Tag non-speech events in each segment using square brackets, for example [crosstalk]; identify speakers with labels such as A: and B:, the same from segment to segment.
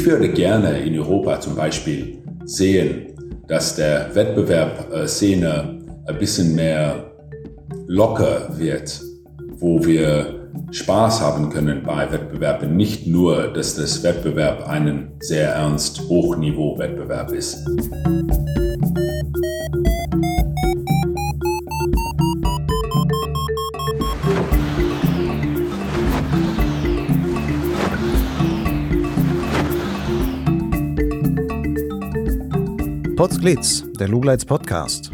A: Ich würde gerne in Europa zum Beispiel sehen, dass der Wettbewerbsszene ein bisschen mehr locker wird, wo wir Spaß haben können bei Wettbewerben. Nicht nur, dass das Wettbewerb einen sehr ernst Hochniveau-Wettbewerb ist.
B: Potsglitz, der Lugleits Podcast.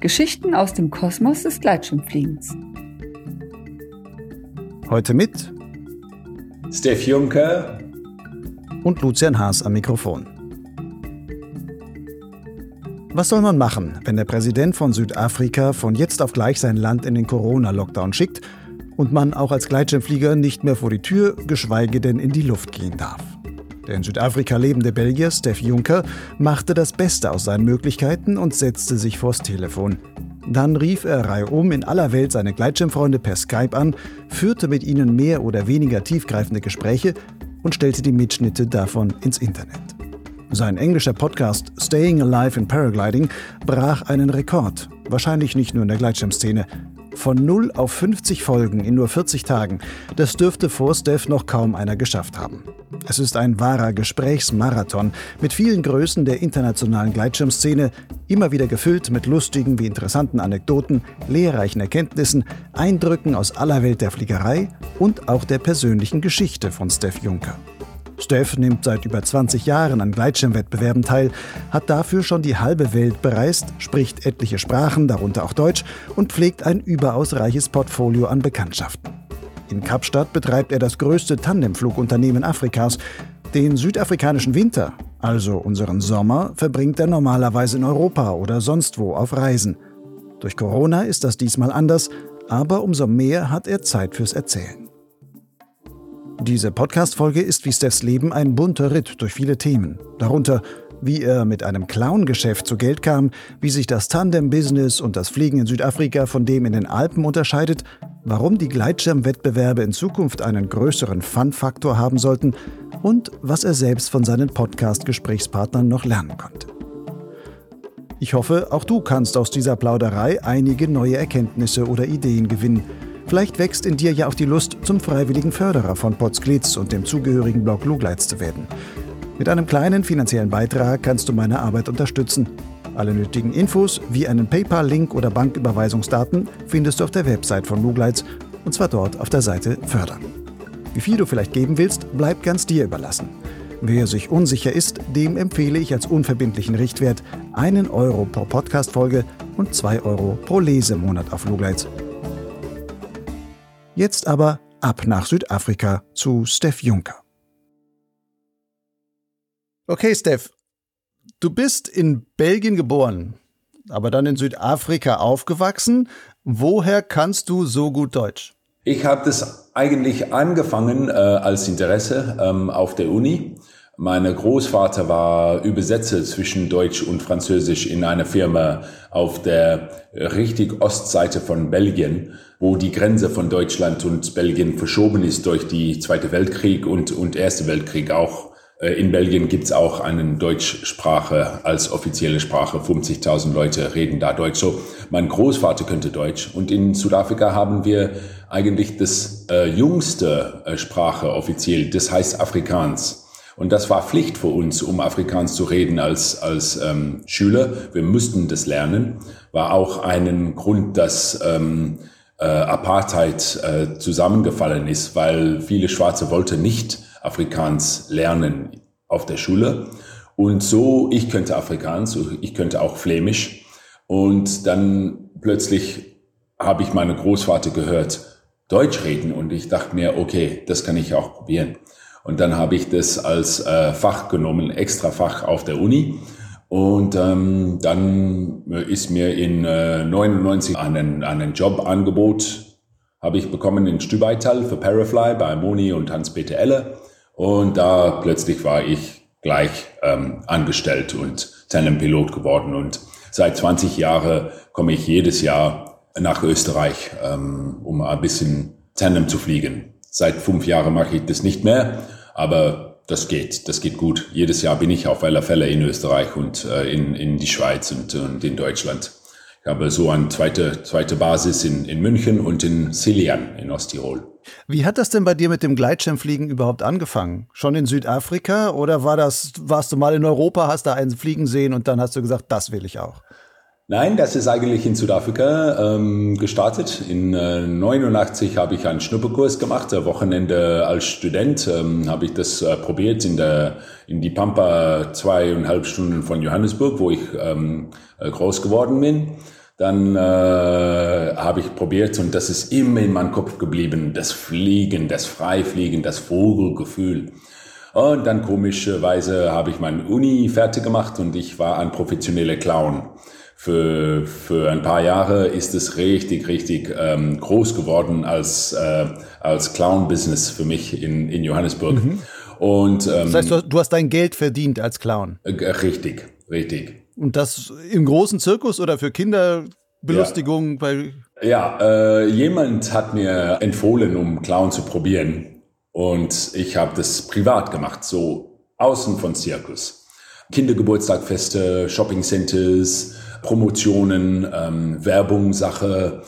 C: Geschichten aus dem Kosmos des Gleitschirmfliegens.
B: Heute mit
A: Steff Juncker
B: und Lucian Haas am Mikrofon. Was soll man machen, wenn der Präsident von Südafrika von jetzt auf gleich sein Land in den Corona-Lockdown schickt und man auch als Gleitschirmflieger nicht mehr vor die Tür, geschweige denn in die Luft gehen darf? Der in Südafrika lebende Belgier Steff Juncker machte das Beste aus seinen Möglichkeiten und setzte sich vors Telefon. Dann rief er reihum in aller Welt seine Gleitschirmfreunde per Skype an, führte mit ihnen mehr oder weniger tiefgreifende Gespräche und stellte die Mitschnitte davon ins Internet. Sein englischer Podcast Staying Alive in Paragliding brach einen Rekord, wahrscheinlich nicht nur in der Gleitschirmszene. Von 0 auf 50 Folgen in nur 40 Tagen, das dürfte vor Steph noch kaum einer geschafft haben. Es ist ein wahrer Gesprächsmarathon mit vielen Größen der internationalen Gleitschirmszene, immer wieder gefüllt mit lustigen wie interessanten Anekdoten, lehrreichen Erkenntnissen, Eindrücken aus aller Welt der Fliegerei und auch der persönlichen Geschichte von Steph Juncker. Steph nimmt seit über 20 Jahren an Gleitschirmwettbewerben teil, hat dafür schon die halbe Welt bereist, spricht etliche Sprachen, darunter auch Deutsch, und pflegt ein überaus reiches Portfolio an Bekanntschaften. In Kapstadt betreibt er das größte Tandemflugunternehmen Afrikas. Den südafrikanischen Winter, also unseren Sommer, verbringt er normalerweise in Europa oder sonst wo auf Reisen. Durch Corona ist das diesmal anders, aber umso mehr hat er Zeit fürs Erzählen. Diese Podcast-Folge ist wie Stephs Leben ein bunter Ritt durch viele Themen. Darunter, wie er mit einem Clown-Geschäft zu Geld kam, wie sich das Tandem-Business und das Fliegen in Südafrika von dem in den Alpen unterscheidet, warum die Gleitschirmwettbewerbe in Zukunft einen größeren Fun-Faktor haben sollten und was er selbst von seinen Podcast-Gesprächspartnern noch lernen konnte. Ich hoffe, auch du kannst aus dieser Plauderei einige neue Erkenntnisse oder Ideen gewinnen. Vielleicht wächst in dir ja auch die Lust, zum freiwilligen Förderer von Potsglitz und dem zugehörigen Blog Lugleitz zu werden. Mit einem kleinen finanziellen Beitrag kannst du meine Arbeit unterstützen alle nötigen Infos wie einen PayPal-Link oder Banküberweisungsdaten findest du auf der Website von Lugleitz und zwar dort auf der Seite Fördern. Wie viel du vielleicht geben willst, bleibt ganz dir überlassen. Wer sich unsicher ist, dem empfehle ich als unverbindlichen Richtwert einen Euro pro Podcast-Folge und zwei Euro pro Lesemonat auf Lugleitz. Jetzt aber ab nach Südafrika zu Steph Juncker. Okay, Steph, Du bist in Belgien geboren, aber dann in Südafrika aufgewachsen. Woher kannst du so gut Deutsch?
A: Ich habe das eigentlich angefangen äh, als Interesse ähm, auf der Uni. Mein Großvater war Übersetzer zwischen Deutsch und Französisch in einer Firma auf der richtig Ostseite von Belgien, wo die Grenze von Deutschland und Belgien verschoben ist durch die Zweite Weltkrieg und, und Erste Weltkrieg auch äh, in Belgien gibt's auch eine Deutschsprache als offizielle Sprache. 50.000 Leute reden da Deutsch. So, mein Großvater könnte Deutsch. Und in Südafrika haben wir eigentlich das äh, jüngste äh, Sprache offiziell. Das heißt Afrikaans. Und das war Pflicht für uns, um Afrikaans zu reden als, als ähm, Schüler. Wir mussten das lernen. War auch einen Grund, dass ähm, äh, Apartheid äh, zusammengefallen ist, weil viele Schwarze wollten nicht Afrikaans lernen auf der Schule. Und so, ich könnte Afrikaans, ich könnte auch Flämisch. Und dann plötzlich habe ich meine Großvater gehört, Deutsch reden. Und ich dachte mir, okay, das kann ich auch probieren. Und dann habe ich das als äh, Fach genommen, extra Fach auf der Uni. Und ähm, dann ist mir in äh, 99 einen, einen Jobangebot habe ich bekommen in Stübeital für Parafly bei Moni und Hans-Peter Elle. Und da plötzlich war ich gleich ähm, angestellt und Tandem-Pilot geworden. Und seit 20 Jahren komme ich jedes Jahr nach Österreich, ähm, um ein bisschen Tandem zu fliegen. Seit fünf Jahren mache ich das nicht mehr, aber das geht, das geht gut. Jedes Jahr bin ich auf alle Fälle in Österreich und äh, in, in die Schweiz und, und in Deutschland. Ich habe so eine zweite, zweite Basis in, in München und in Silian in Osttirol.
B: Wie hat das denn bei dir mit dem Gleitschirmfliegen überhaupt angefangen? Schon in Südafrika oder war das, warst du mal in Europa, hast da einen fliegen sehen und dann hast du gesagt, das will ich auch?
A: Nein, das ist eigentlich in Südafrika ähm, gestartet. In äh, 89 habe ich einen Schnupperkurs gemacht, ein Wochenende als Student ähm, habe ich das äh, probiert in der in die Pampa zweieinhalb Stunden von Johannesburg, wo ich ähm, äh, groß geworden bin. Dann äh, habe ich probiert und das ist immer in meinem Kopf geblieben, das Fliegen, das Freifliegen, das Vogelgefühl. Und dann komischerweise habe ich meine Uni fertig gemacht und ich war ein professioneller Clown für, für ein paar Jahre ist es richtig, richtig ähm, groß geworden als, äh, als Clown-Business für mich in, in Johannesburg. Mhm.
B: Und, ähm, das heißt, du, du hast dein Geld verdient als Clown.
A: Äh, richtig, richtig.
B: Und das im großen Zirkus oder für Kinderbelustigung?
A: Ja, bei ja äh, jemand hat mir empfohlen, um Clown zu probieren. Und ich habe das privat gemacht, so außen von Zirkus. Kindergeburtstagfeste, Shopping Centers, Promotionen, ähm, Werbung, Sache.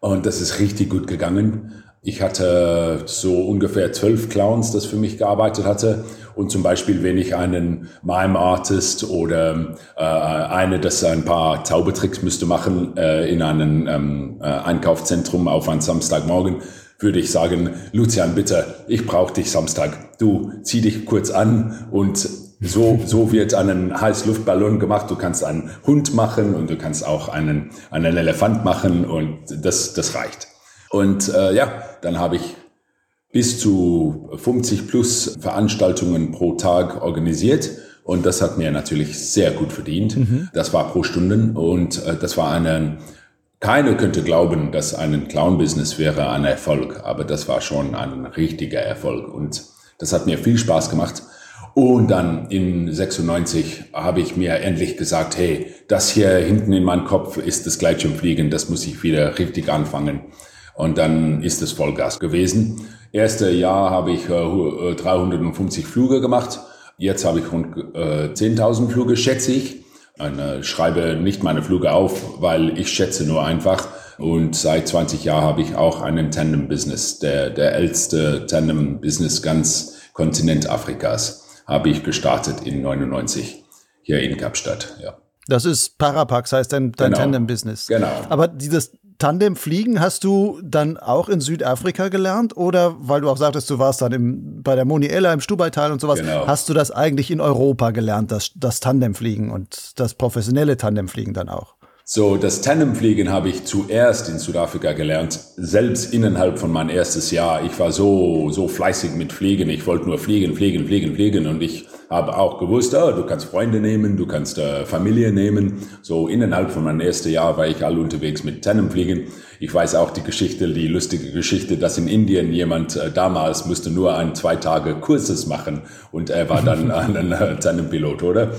A: Und das ist richtig gut gegangen. Ich hatte so ungefähr zwölf Clowns, das für mich gearbeitet hatte. Und zum Beispiel, wenn ich einen Mime Artist oder äh, eine, das ein paar Zaubertricks müsste machen äh, in einem ähm, äh, Einkaufszentrum auf einen Samstagmorgen, würde ich sagen, Lucian, bitte, ich brauche dich Samstag. Du zieh dich kurz an und so, so wird einen Heißluftballon gemacht. Du kannst einen Hund machen und du kannst auch einen, einen Elefant machen und das, das reicht. Und äh, ja, dann habe ich bis zu 50 plus Veranstaltungen pro Tag organisiert. Und das hat mir natürlich sehr gut verdient. Mhm. Das war pro Stunde und äh, das war eine, keiner könnte glauben, dass ein Clown-Business wäre ein Erfolg, aber das war schon ein richtiger Erfolg und das hat mir viel Spaß gemacht. Und dann in 96 habe ich mir endlich gesagt, hey, das hier hinten in meinem Kopf ist das Gleitschirmfliegen, das muss ich wieder richtig anfangen. Und dann ist es Vollgas gewesen. Erste Jahr habe ich äh, 350 Flüge gemacht. Jetzt habe ich rund äh, 10.000 Flüge, schätze ich. Ich äh, schreibe nicht meine Flüge auf, weil ich schätze nur einfach. Und seit 20 Jahren habe ich auch einen Tandem-Business, der, der älteste Tandem-Business ganz Kontinent Afrikas habe ich gestartet in 99 hier in Kapstadt. Ja.
B: Das ist Parapax, heißt dein, dein genau. Tandem-Business.
A: Genau.
B: Aber dieses Tandem-Fliegen hast du dann auch in Südafrika gelernt oder weil du auch sagtest, du warst dann im, bei der Moni Ella im Stubaital und sowas, genau. hast du das eigentlich in Europa gelernt, das, das Tandemfliegen und das professionelle Tandemfliegen dann auch?
A: So, das Tandemfliegen habe ich zuerst in Südafrika gelernt, selbst innerhalb von meinem erstes Jahr. Ich war so, so fleißig mit Fliegen. Ich wollte nur fliegen, fliegen, fliegen, fliegen. Und ich habe auch gewusst, oh, du kannst Freunde nehmen, du kannst äh, Familie nehmen. So innerhalb von meinem ersten Jahr war ich all unterwegs mit Tandemfliegen. Ich weiß auch die Geschichte, die lustige Geschichte, dass in Indien jemand äh, damals musste nur ein zwei Tage Kurses machen und er war dann [laughs] ein äh, Tandempilot, oder?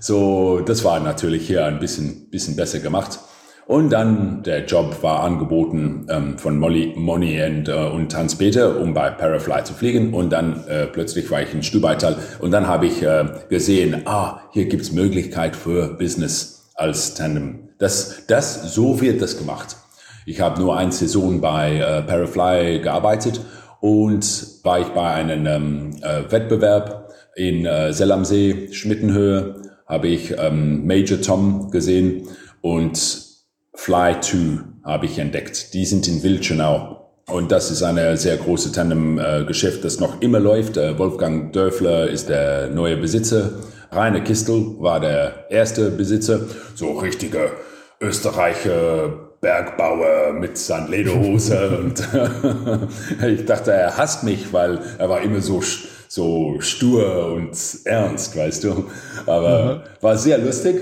A: So, das war natürlich hier ein bisschen, bisschen besser gemacht. Und dann der Job war angeboten ähm, von Molly, Moni und, äh, und Hans-Peter, um bei Parafly zu fliegen. Und dann äh, plötzlich war ich in Stubaital und dann habe ich äh, gesehen, ah, hier gibt's Möglichkeit für Business als Tandem. Das, das, so wird das gemacht. Ich habe nur eine Saison bei äh, Parafly gearbeitet und war ich bei einem ähm, äh, Wettbewerb in äh, Sellamsee, Schmittenhöhe, habe ich ähm, Major Tom gesehen und Fly 2 habe ich entdeckt. Die sind in Wildschenau. Und das ist eine sehr große Tandem-Geschäft, das noch immer läuft. Äh, Wolfgang Dörfler ist der neue Besitzer. Rainer Kistel war der erste Besitzer. So richtige Österreicher, Bergbauer mit seiner Lederhose. [laughs] und [laughs] ich dachte, er hasst mich, weil er war immer so, so stur und ernst, weißt du. Aber mhm. war sehr lustig.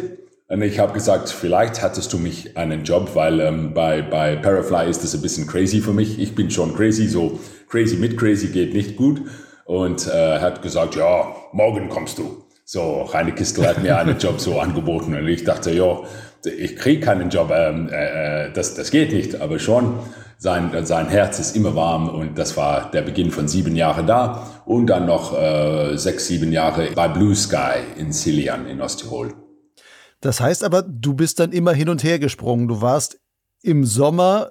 A: Und ich habe gesagt, vielleicht hattest du mich einen Job, weil ähm, bei, bei Parafly ist das ein bisschen crazy für mich. Ich bin schon crazy, so crazy mit crazy geht nicht gut. Und äh, hat gesagt, ja, morgen kommst du. So, Reine Kistel hat mir einen Job so angeboten und ich dachte, ja, ich kriege keinen Job, ähm, äh, äh, das, das geht nicht, aber schon sein, sein Herz ist immer warm und das war der Beginn von sieben Jahren da und dann noch äh, sechs, sieben Jahre bei Blue Sky in Silian in Osttirol.
B: Das heißt aber, du bist dann immer hin und her gesprungen. Du warst im Sommer,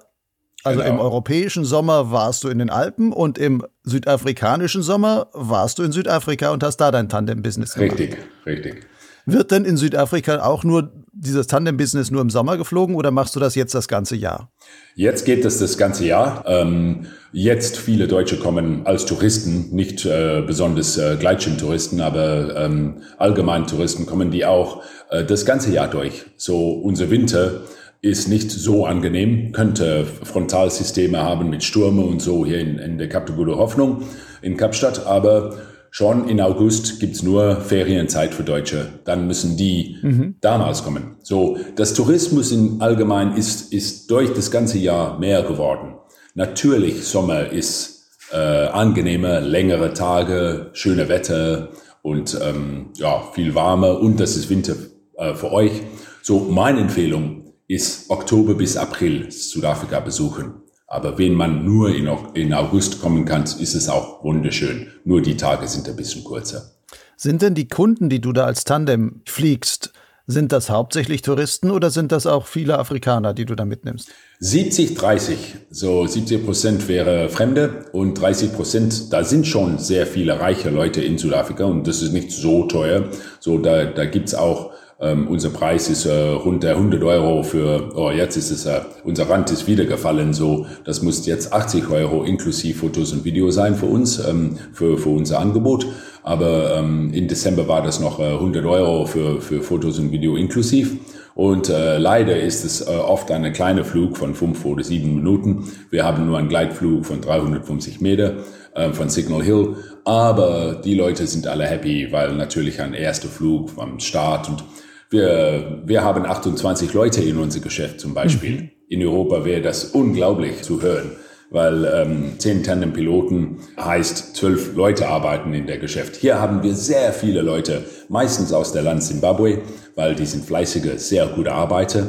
B: also genau. im europäischen Sommer warst du in den Alpen und im südafrikanischen Sommer warst du in Südafrika und hast da dein Tandem-Business
A: gemacht. Richtig, richtig.
B: Wird denn in Südafrika auch nur dieses Tandem-Business nur im Sommer geflogen oder machst du das jetzt das ganze Jahr?
A: Jetzt geht es das ganze Jahr. Ähm, jetzt viele Deutsche kommen als Touristen, nicht äh, besonders äh, Gleitschirmtouristen, aber ähm, allgemein Touristen kommen die auch äh, das ganze Jahr durch. So unser Winter ist nicht so angenehm, könnte Frontalsysteme haben mit Stürme und so hier in, in der Kap de Gute Hoffnung in Kapstadt, aber Schon in August gibt's nur Ferienzeit für Deutsche. Dann müssen die mhm. damals kommen. So, das Tourismus in allgemein ist, ist durch das ganze Jahr mehr geworden. Natürlich, Sommer ist äh, angenehmer, längere Tage, schöne Wetter und ähm, ja, viel warmer und das ist Winter äh, für euch. So, meine Empfehlung ist Oktober bis April Südafrika besuchen. Aber wenn man nur in, August kommen kann, ist es auch wunderschön. Nur die Tage sind ein bisschen kürzer.
B: Sind denn die Kunden, die du da als Tandem fliegst, sind das hauptsächlich Touristen oder sind das auch viele Afrikaner, die du da mitnimmst?
A: 70, 30. So 70 Prozent wäre Fremde und 30 Prozent, da sind schon sehr viele reiche Leute in Südafrika und das ist nicht so teuer. So da, da gibt's auch ähm, unser Preis ist äh, rund 100 Euro für, oh, jetzt ist es, äh, unser Rand ist wieder gefallen, so, das muss jetzt 80 Euro inklusive Fotos und Video sein für uns, ähm, für, für unser Angebot. Aber ähm, im Dezember war das noch äh, 100 Euro für, für Fotos und Video inklusiv. Und äh, leider ist es äh, oft ein kleiner Flug von fünf oder sieben Minuten. Wir haben nur einen Gleitflug von 350 Meter äh, von Signal Hill. Aber die Leute sind alle happy, weil natürlich ein erster Flug am Start und wir, wir haben 28 Leute in unser Geschäft zum Beispiel. Mhm. In Europa wäre das unglaublich zu hören, weil ähm, 10 Tandem-Piloten heißt, zwölf Leute arbeiten in der Geschäft. Hier haben wir sehr viele Leute, meistens aus der Land Zimbabwe, weil die sind fleißige, sehr gute Arbeiter.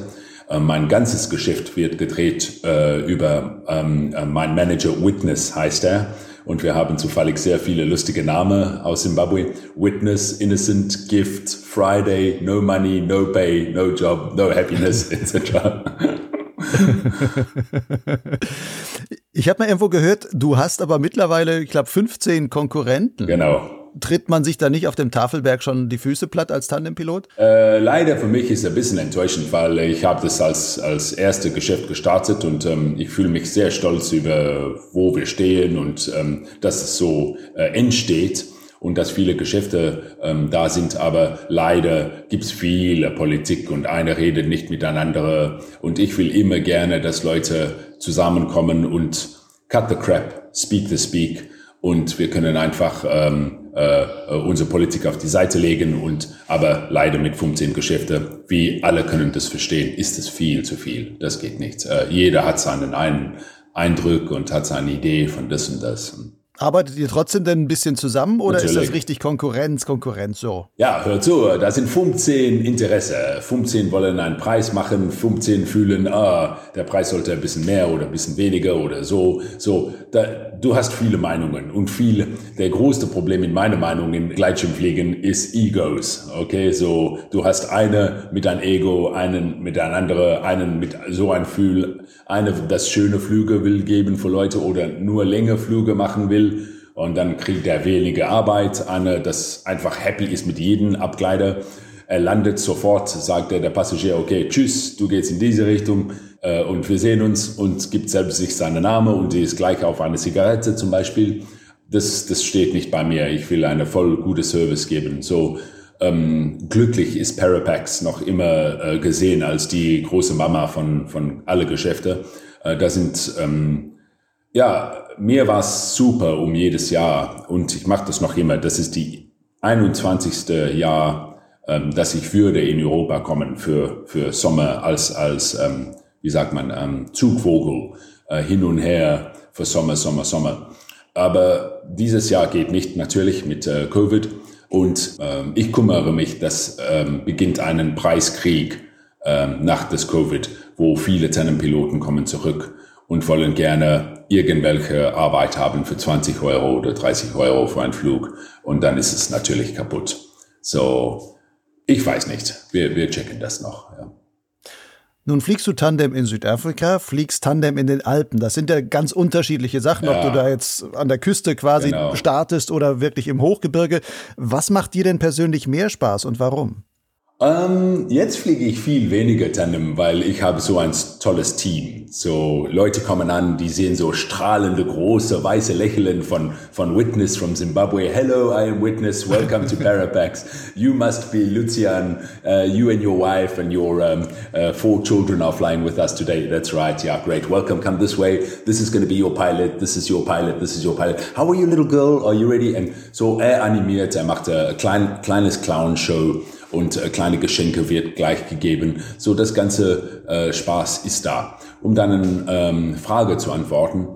A: Äh, mein ganzes Geschäft wird gedreht äh, über ähm, äh, mein Manager Witness heißt er. Und wir haben zufällig sehr viele lustige Namen aus Zimbabwe. Witness, Innocent, Gift, Friday, No Money, No Pay, No Job, No Happiness, etc. [laughs]
B: ich habe mal irgendwo gehört, du hast aber mittlerweile, ich glaube, 15 Konkurrenten.
A: Genau
B: tritt man sich da nicht auf dem Tafelberg schon die Füße platt als Tandempilot?
A: Äh, leider für mich ist es ein bisschen enttäuschend, weil ich habe das als, als erste Geschäft gestartet und ähm, ich fühle mich sehr stolz über, wo wir stehen und ähm, dass es so äh, entsteht und dass viele Geschäfte ähm, da sind, aber leider gibt's viele Politik und eine redet nicht miteinander und ich will immer gerne, dass Leute zusammenkommen und cut the crap, speak the speak. Und wir können einfach ähm, äh, unsere Politik auf die Seite legen und aber leider mit 15 Geschäfte, wie alle können das verstehen, ist es viel zu viel. Das geht nicht. Äh, jeder hat seinen Eindruck und hat seine Idee von das und das.
B: Arbeitet ihr trotzdem denn ein bisschen zusammen oder Natürlich. ist das richtig Konkurrenz, Konkurrenz so?
A: Ja, hör zu, da sind 15 Interesse. 15 wollen einen Preis machen, 15 fühlen, ah, der Preis sollte ein bisschen mehr oder ein bisschen weniger oder so. So, da, du hast viele Meinungen und viel, der größte Problem in meiner Meinung in Gleitschirmfliegen ist Egos. Okay, so, du hast eine mit ein Ego, einen mit ein anderer, einen mit so ein Fühl, eine, das schöne Flüge will geben für Leute oder nur länger Flüge machen will will und dann kriegt er wenige Arbeit. Eine, das einfach happy ist mit jedem Abgleiter. Er landet sofort, sagt er der Passagier, okay, tschüss, du gehst in diese Richtung äh, und wir sehen uns und gibt selbst sich seinen Namen und die ist gleich auf eine Zigarette zum Beispiel. Das, das steht nicht bei mir. Ich will eine voll gute Service geben. So ähm, glücklich ist Parapax noch immer äh, gesehen als die große Mama von, von alle Geschäfte. Äh, da sind ähm, ja mir war es super um jedes Jahr und ich mache das noch immer. Das ist die 21. Jahr, ähm, dass ich würde in Europa kommen für, für Sommer als, als ähm, wie sagt man, ähm, Zugvogel äh, hin und her für Sommer, Sommer, Sommer. Aber dieses Jahr geht nicht natürlich mit äh, Covid und ähm, ich kümmere mich, dass ähm, beginnt einen Preiskrieg ähm, nach des Covid, wo viele Tennenpiloten kommen zurück und wollen gerne irgendwelche Arbeit haben für 20 Euro oder 30 Euro für einen Flug und dann ist es natürlich kaputt. So, ich weiß nicht. Wir, wir checken das noch. Ja.
B: Nun fliegst du Tandem in Südafrika, fliegst Tandem in den Alpen. Das sind ja ganz unterschiedliche Sachen, ja. ob du da jetzt an der Küste quasi genau. startest oder wirklich im Hochgebirge. Was macht dir denn persönlich mehr Spaß und warum?
A: Ähm, jetzt fliege ich viel weniger Tandem, weil ich habe so ein tolles Team. So Leute kommen an, die sehen so strahlende, große, weiße Lächeln von, von Witness from Zimbabwe. Hello, I am Witness. Welcome to [laughs] Parapax. You must be Lucian. Uh, you and your wife and your um, uh, four children are flying with us today. That's right. Yeah, great. Welcome. Come this way. This is going to be your pilot. This is your pilot. This is your pilot. How are you, little girl? Are you ready? And so er animiert, er macht ein klein, kleines Clown-Show und äh, kleine Geschenke wird gleich gegeben. So das ganze äh, Spaß ist da. Um dann eine ähm, Frage zu antworten.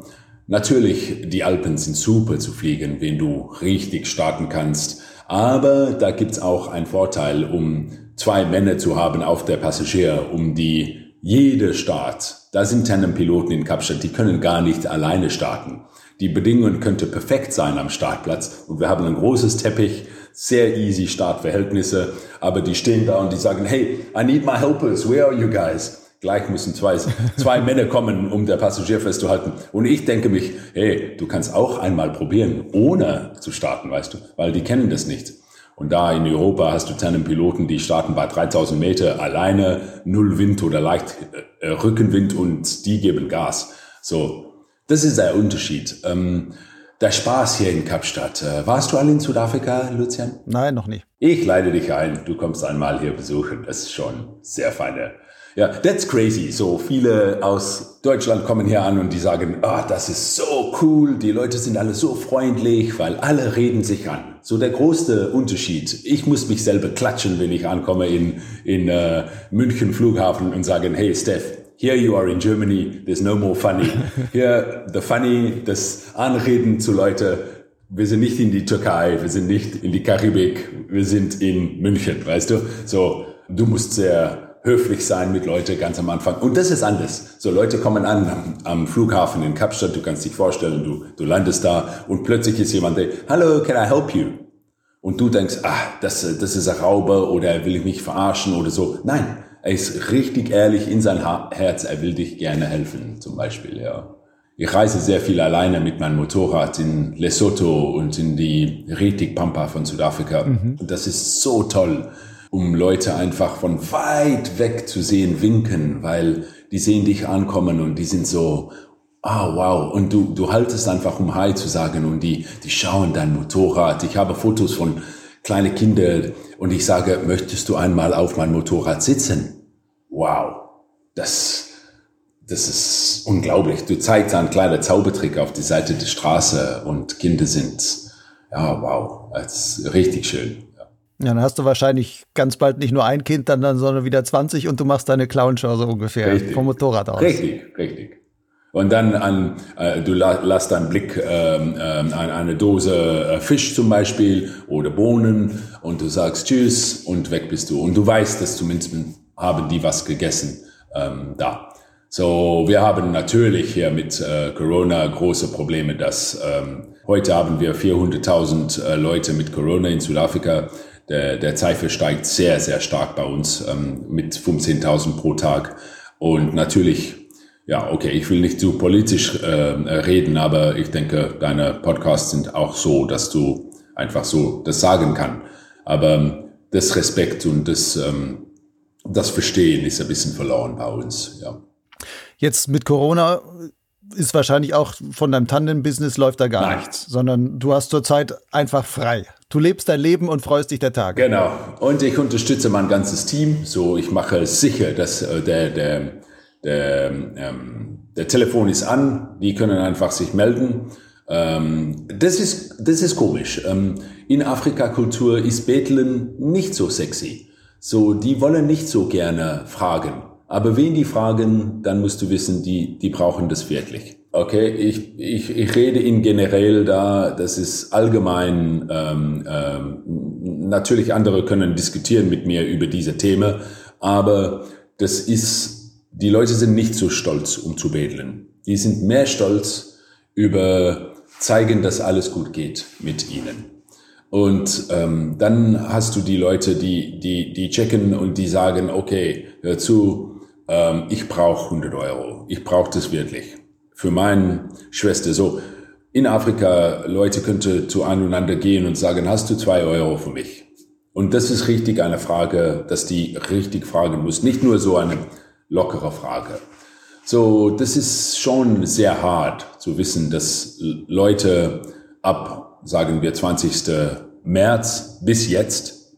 A: Natürlich, die Alpen sind super zu fliegen, wenn du richtig starten kannst. Aber da gibt's auch einen Vorteil, um zwei Männer zu haben auf der Passagier, um die jede Start. Da sind Tandem-Piloten in Kapstadt, die können gar nicht alleine starten. Die Bedingungen könnte perfekt sein am Startplatz und wir haben ein großes Teppich, sehr easy Startverhältnisse, aber die stehen da und die sagen, hey, I need my helpers, where are you guys? Gleich müssen zwei, zwei [laughs] Männer kommen, um der Passagier festzuhalten. Und ich denke mich, hey, du kannst auch einmal probieren, ohne zu starten, weißt du, weil die kennen das nicht. Und da in Europa hast du Tandem-Piloten, die starten bei 3000 Meter alleine, null Wind oder leicht äh, Rückenwind und die geben Gas. So, das ist der Unterschied. Ähm, der Spaß hier in Kapstadt. Äh, warst du alle in Südafrika, Lucian?
B: Nein, noch nicht.
A: Ich leite dich ein. Du kommst einmal hier besuchen. Das ist schon sehr feine. Ja, that's crazy. So viele aus Deutschland kommen hier an und die sagen, ah, oh, das ist so cool. Die Leute sind alle so freundlich, weil alle reden sich an. So der größte Unterschied. Ich muss mich selber klatschen, wenn ich ankomme in, in uh, München Flughafen und sagen, hey Steph, Here you are in Germany, there's no more funny. [laughs] Here, the funny, das Anreden zu Leute, wir sind nicht in die Türkei, wir sind nicht in die Karibik, wir sind in München, weißt du? So, du musst sehr höflich sein mit Leuten ganz am Anfang. Und das ist anders. So, Leute kommen an am, am Flughafen in Kapstadt, du kannst dich vorstellen, du, du landest da und plötzlich ist jemand, der, hello, can I help you? Und du denkst, ah, das, das ist ein Rauber oder er will mich verarschen oder so. Nein, er ist richtig ehrlich in sein Herz, er will dich gerne helfen, zum Beispiel, ja. Ich reise sehr viel alleine mit meinem Motorrad in Lesotho und in die Retik Pampa von Südafrika. Mhm. Und das ist so toll, um Leute einfach von weit weg zu sehen, winken, weil die sehen dich ankommen und die sind so, ah, oh, wow. Und du, du haltest einfach, um Hi zu sagen und die, die schauen dein Motorrad. Ich habe Fotos von kleine Kinder und ich sage, möchtest du einmal auf mein Motorrad sitzen? Wow, das, das ist unglaublich. Du zeigst einen kleinen Zaubertrick auf die Seite der Straße und Kinder sind, ja, wow, das ist richtig schön.
B: Ja, dann hast du wahrscheinlich ganz bald nicht nur ein Kind, dann, dann sondern wieder 20 und du machst deine Clownshow so ungefähr richtig. vom Motorrad aus.
A: Richtig, richtig. Und dann an, äh, du la lässt einen Blick ähm, äh, an eine Dose äh, Fisch zum Beispiel oder Bohnen und du sagst Tschüss und weg bist du. Und du weißt, dass zumindest haben die was gegessen ähm, da. So, wir haben natürlich hier mit äh, Corona große Probleme, dass ähm, heute haben wir 400.000 äh, Leute mit Corona in Südafrika. Der, der Zweifel steigt sehr, sehr stark bei uns ähm, mit 15.000 pro Tag. Und natürlich ja, okay, ich will nicht zu politisch äh, reden, aber ich denke, deine Podcasts sind auch so, dass du einfach so das sagen kann. Aber ähm, das Respekt und das, ähm, das Verstehen ist ein bisschen verloren bei uns, ja.
B: Jetzt mit Corona ist wahrscheinlich auch von deinem Tandem-Business läuft da gar Nein. nichts, sondern du hast zurzeit einfach frei. Du lebst dein Leben und freust dich der Tage.
A: Genau. Und ich unterstütze mein ganzes Team. So, ich mache sicher, dass äh, der, der der, ähm, der Telefon ist an, die können einfach sich melden. Ähm, das, ist, das ist komisch. Ähm, in Afrika-Kultur ist Betteln nicht so sexy. So, die wollen nicht so gerne fragen. Aber wen die fragen, dann musst du wissen, die, die brauchen das wirklich. Okay, ich, ich, ich rede in generell da, das ist allgemein, ähm, ähm, natürlich andere können diskutieren mit mir über diese Themen, aber das ist die Leute sind nicht so stolz, um zu betteln. die sind mehr stolz über zeigen, dass alles gut geht mit ihnen. Und ähm, dann hast du die Leute, die, die, die checken und die sagen, okay, hör zu, ähm, ich brauche 100 Euro. Ich brauche das wirklich. Für meine Schwester. So, in Afrika, Leute könnten zueinander gehen und sagen, hast du zwei Euro für mich? Und das ist richtig eine Frage, dass die richtig fragen muss. Nicht nur so eine lockere Frage. So, das ist schon sehr hart zu wissen, dass Leute ab, sagen wir, 20. März bis jetzt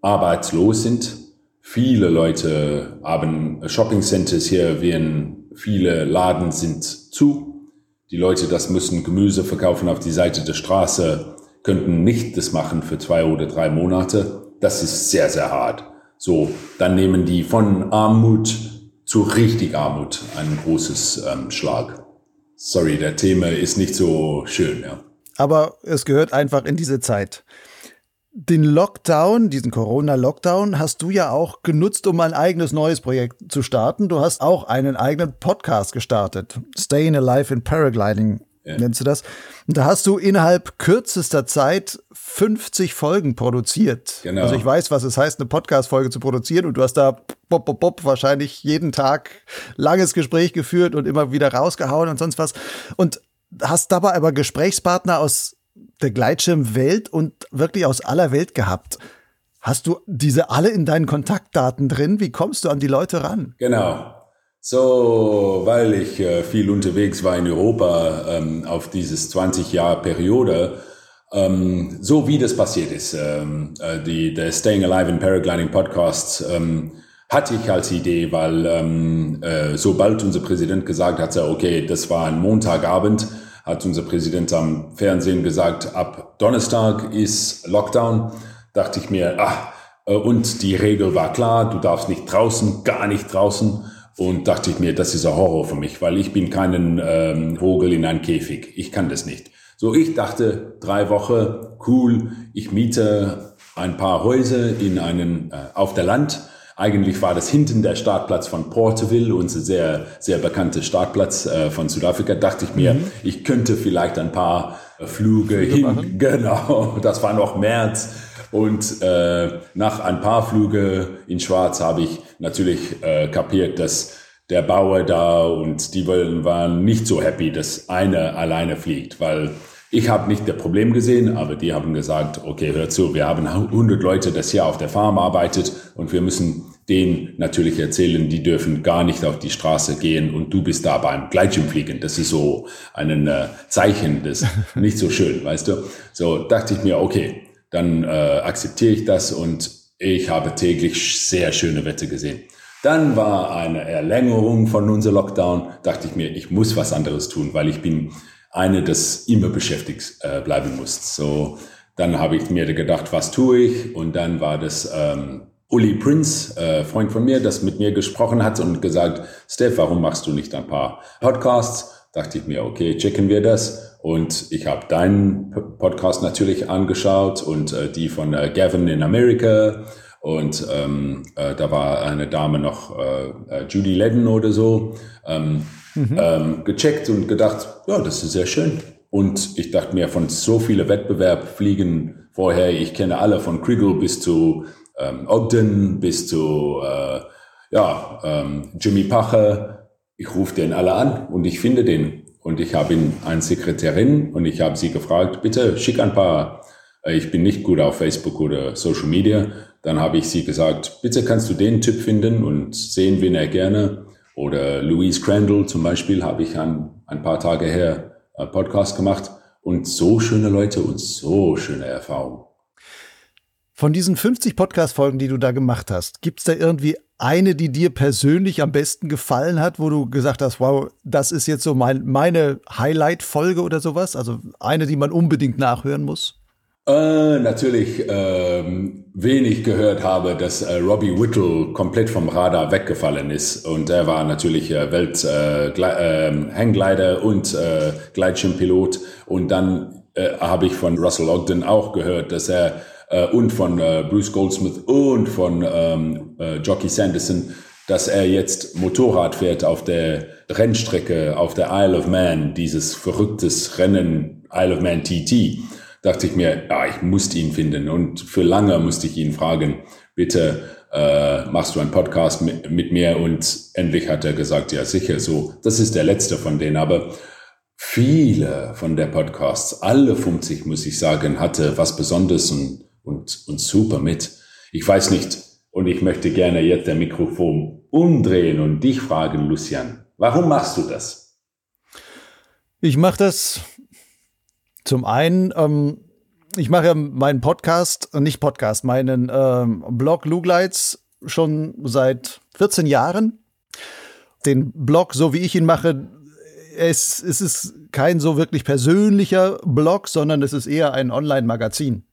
A: arbeitslos sind. Viele Leute haben Shopping Centers hier, während viele Laden sind zu. Die Leute, das müssen Gemüse verkaufen auf die Seite der Straße, könnten nicht das machen für zwei oder drei Monate. Das ist sehr, sehr hart. So, dann nehmen die von Armut zu richtig Armut einen großes ähm, Schlag. Sorry, der Thema ist nicht so schön, ja.
B: Aber es gehört einfach in diese Zeit. Den Lockdown, diesen Corona-Lockdown, hast du ja auch genutzt, um ein eigenes neues Projekt zu starten. Du hast auch einen eigenen Podcast gestartet. Staying Alive in Paragliding ja. nennst du das. Und da hast du innerhalb kürzester Zeit 50 Folgen produziert. Genau. Also ich weiß, was es heißt, eine Podcast-Folge zu produzieren und du hast da bop, bop, bop, wahrscheinlich jeden Tag langes Gespräch geführt und immer wieder rausgehauen und sonst was. Und hast dabei aber Gesprächspartner aus der Gleitschirmwelt und wirklich aus aller Welt gehabt. Hast du diese alle in deinen Kontaktdaten drin? Wie kommst du an die Leute ran?
A: Genau. So, weil ich äh, viel unterwegs war in Europa ähm, auf dieses 20 Jahr Periode, ähm, so wie das passiert ist, ähm, äh, die, der Staying Alive in Paragliding Podcast ähm, hatte ich als Idee, weil ähm, äh, sobald unser Präsident gesagt hat, okay, das war ein Montagabend, hat unser Präsident am Fernsehen gesagt, ab Donnerstag ist Lockdown, dachte ich mir, ah, äh, und die Regel war klar, du darfst nicht draußen, gar nicht draußen. Und dachte ich mir, das ist ein Horror für mich, weil ich bin keinen ähm, Vogel in einem Käfig. Ich kann das nicht. So, ich dachte, drei Wochen, cool, ich miete ein paar Häuser in einen, äh, auf der Land. Eigentlich war das hinten der Startplatz von Porterville, unser sehr, sehr bekannter Startplatz äh, von Südafrika. Dachte ich mir, mhm. ich könnte vielleicht ein paar äh, Flüge, Flüge hin. Machen. [laughs] Genau, das war noch März und äh, nach ein paar Flüge in Schwarz habe ich natürlich äh, kapiert, dass der Bauer da und die waren nicht so happy, dass einer alleine fliegt, weil ich habe nicht das Problem gesehen, aber die haben gesagt, okay, hör zu, wir haben 100 Leute, das hier auf der Farm arbeitet und wir müssen denen natürlich erzählen, die dürfen gar nicht auf die Straße gehen und du bist da beim Gleitschirmfliegen. Das ist so ein äh, Zeichen, das [laughs] nicht so schön, weißt du. So dachte ich mir, okay, dann äh, akzeptiere ich das und ich habe täglich sehr schöne Wetter gesehen. Dann war eine Erlängerung von unser Lockdown, dachte ich mir, ich muss was anderes tun, weil ich bin eine, das immer beschäftigt äh, bleiben muss. So, dann habe ich mir gedacht, was tue ich? Und dann war das ähm, Uli Prince, äh, Freund von mir, das mit mir gesprochen hat und gesagt, Steph, warum machst du nicht ein paar Podcasts? Dachte ich mir, okay, checken wir das. Und ich habe deinen Podcast natürlich angeschaut und äh, die von äh, Gavin in Amerika. Und ähm, äh, da war eine Dame noch, äh, äh Judy Ledden oder so, ähm, mhm. ähm, gecheckt und gedacht, ja, das ist sehr schön. Und ich dachte mir, von so viele Wettbewerb fliegen vorher, ich kenne alle von Krigel bis zu ähm, Ogden, bis zu äh, ja, ähm, Jimmy Pacher. Ich rufe den alle an und ich finde den und ich habe ihn eine Sekretärin und ich habe sie gefragt, bitte schick ein paar, äh, ich bin nicht gut auf Facebook oder Social Media. Dann habe ich sie gesagt, bitte kannst du den Typ finden und sehen, wen er gerne. Oder Louise Crandall zum Beispiel habe ich ein, ein paar Tage her einen Podcast gemacht. Und so schöne Leute und so schöne Erfahrungen.
B: Von diesen 50 Podcast-Folgen, die du da gemacht hast, gibt es da irgendwie eine, die dir persönlich am besten gefallen hat, wo du gesagt hast, wow, das ist jetzt so mein, meine Highlight-Folge oder sowas? Also eine, die man unbedingt nachhören muss?
A: Äh, natürlich ähm, wenig gehört habe, dass äh, Robbie Whittle komplett vom Radar weggefallen ist. Und er war natürlich äh, Welt äh, äh, Hangglider und äh, Gleitschirmpilot. Und dann äh, habe ich von Russell Ogden auch gehört, dass er äh, und von äh, Bruce Goldsmith und von ähm, äh, Jockey Sanderson dass er jetzt Motorrad fährt auf der Rennstrecke auf der Isle of Man, dieses verrücktes Rennen Isle of Man TT, dachte ich mir, ja, ich musste ihn finden. Und für lange musste ich ihn fragen, bitte äh, machst du einen Podcast mit, mit mir? Und endlich hat er gesagt, ja sicher, so, das ist der letzte von denen. Aber viele von der Podcasts, alle 50, muss ich sagen, hatte was Besonderes und, und, und super mit. Ich weiß nicht, und ich möchte gerne jetzt der Mikrofon umdrehen und dich fragen, Lucian, warum machst du das?
B: Ich mache das zum einen, ähm, ich mache ja meinen Podcast, nicht Podcast, meinen ähm, Blog Lugleits schon seit 14 Jahren. Den Blog, so wie ich ihn mache, es, es ist kein so wirklich persönlicher Blog, sondern es ist eher ein Online-Magazin.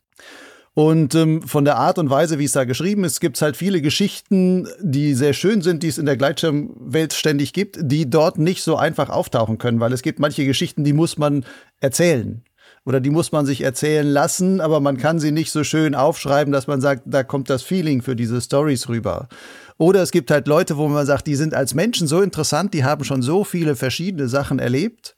B: Und ähm, von der Art und Weise, wie es da geschrieben ist, gibt es halt viele Geschichten, die sehr schön sind, die es in der Gleitschirmwelt ständig gibt, die dort nicht so einfach auftauchen können, weil es gibt manche Geschichten, die muss man erzählen oder die muss man sich erzählen lassen, aber man kann sie nicht so schön aufschreiben, dass man sagt, da kommt das Feeling für diese Stories rüber. Oder es gibt halt Leute, wo man sagt, die sind als Menschen so interessant, die haben schon so viele verschiedene Sachen erlebt.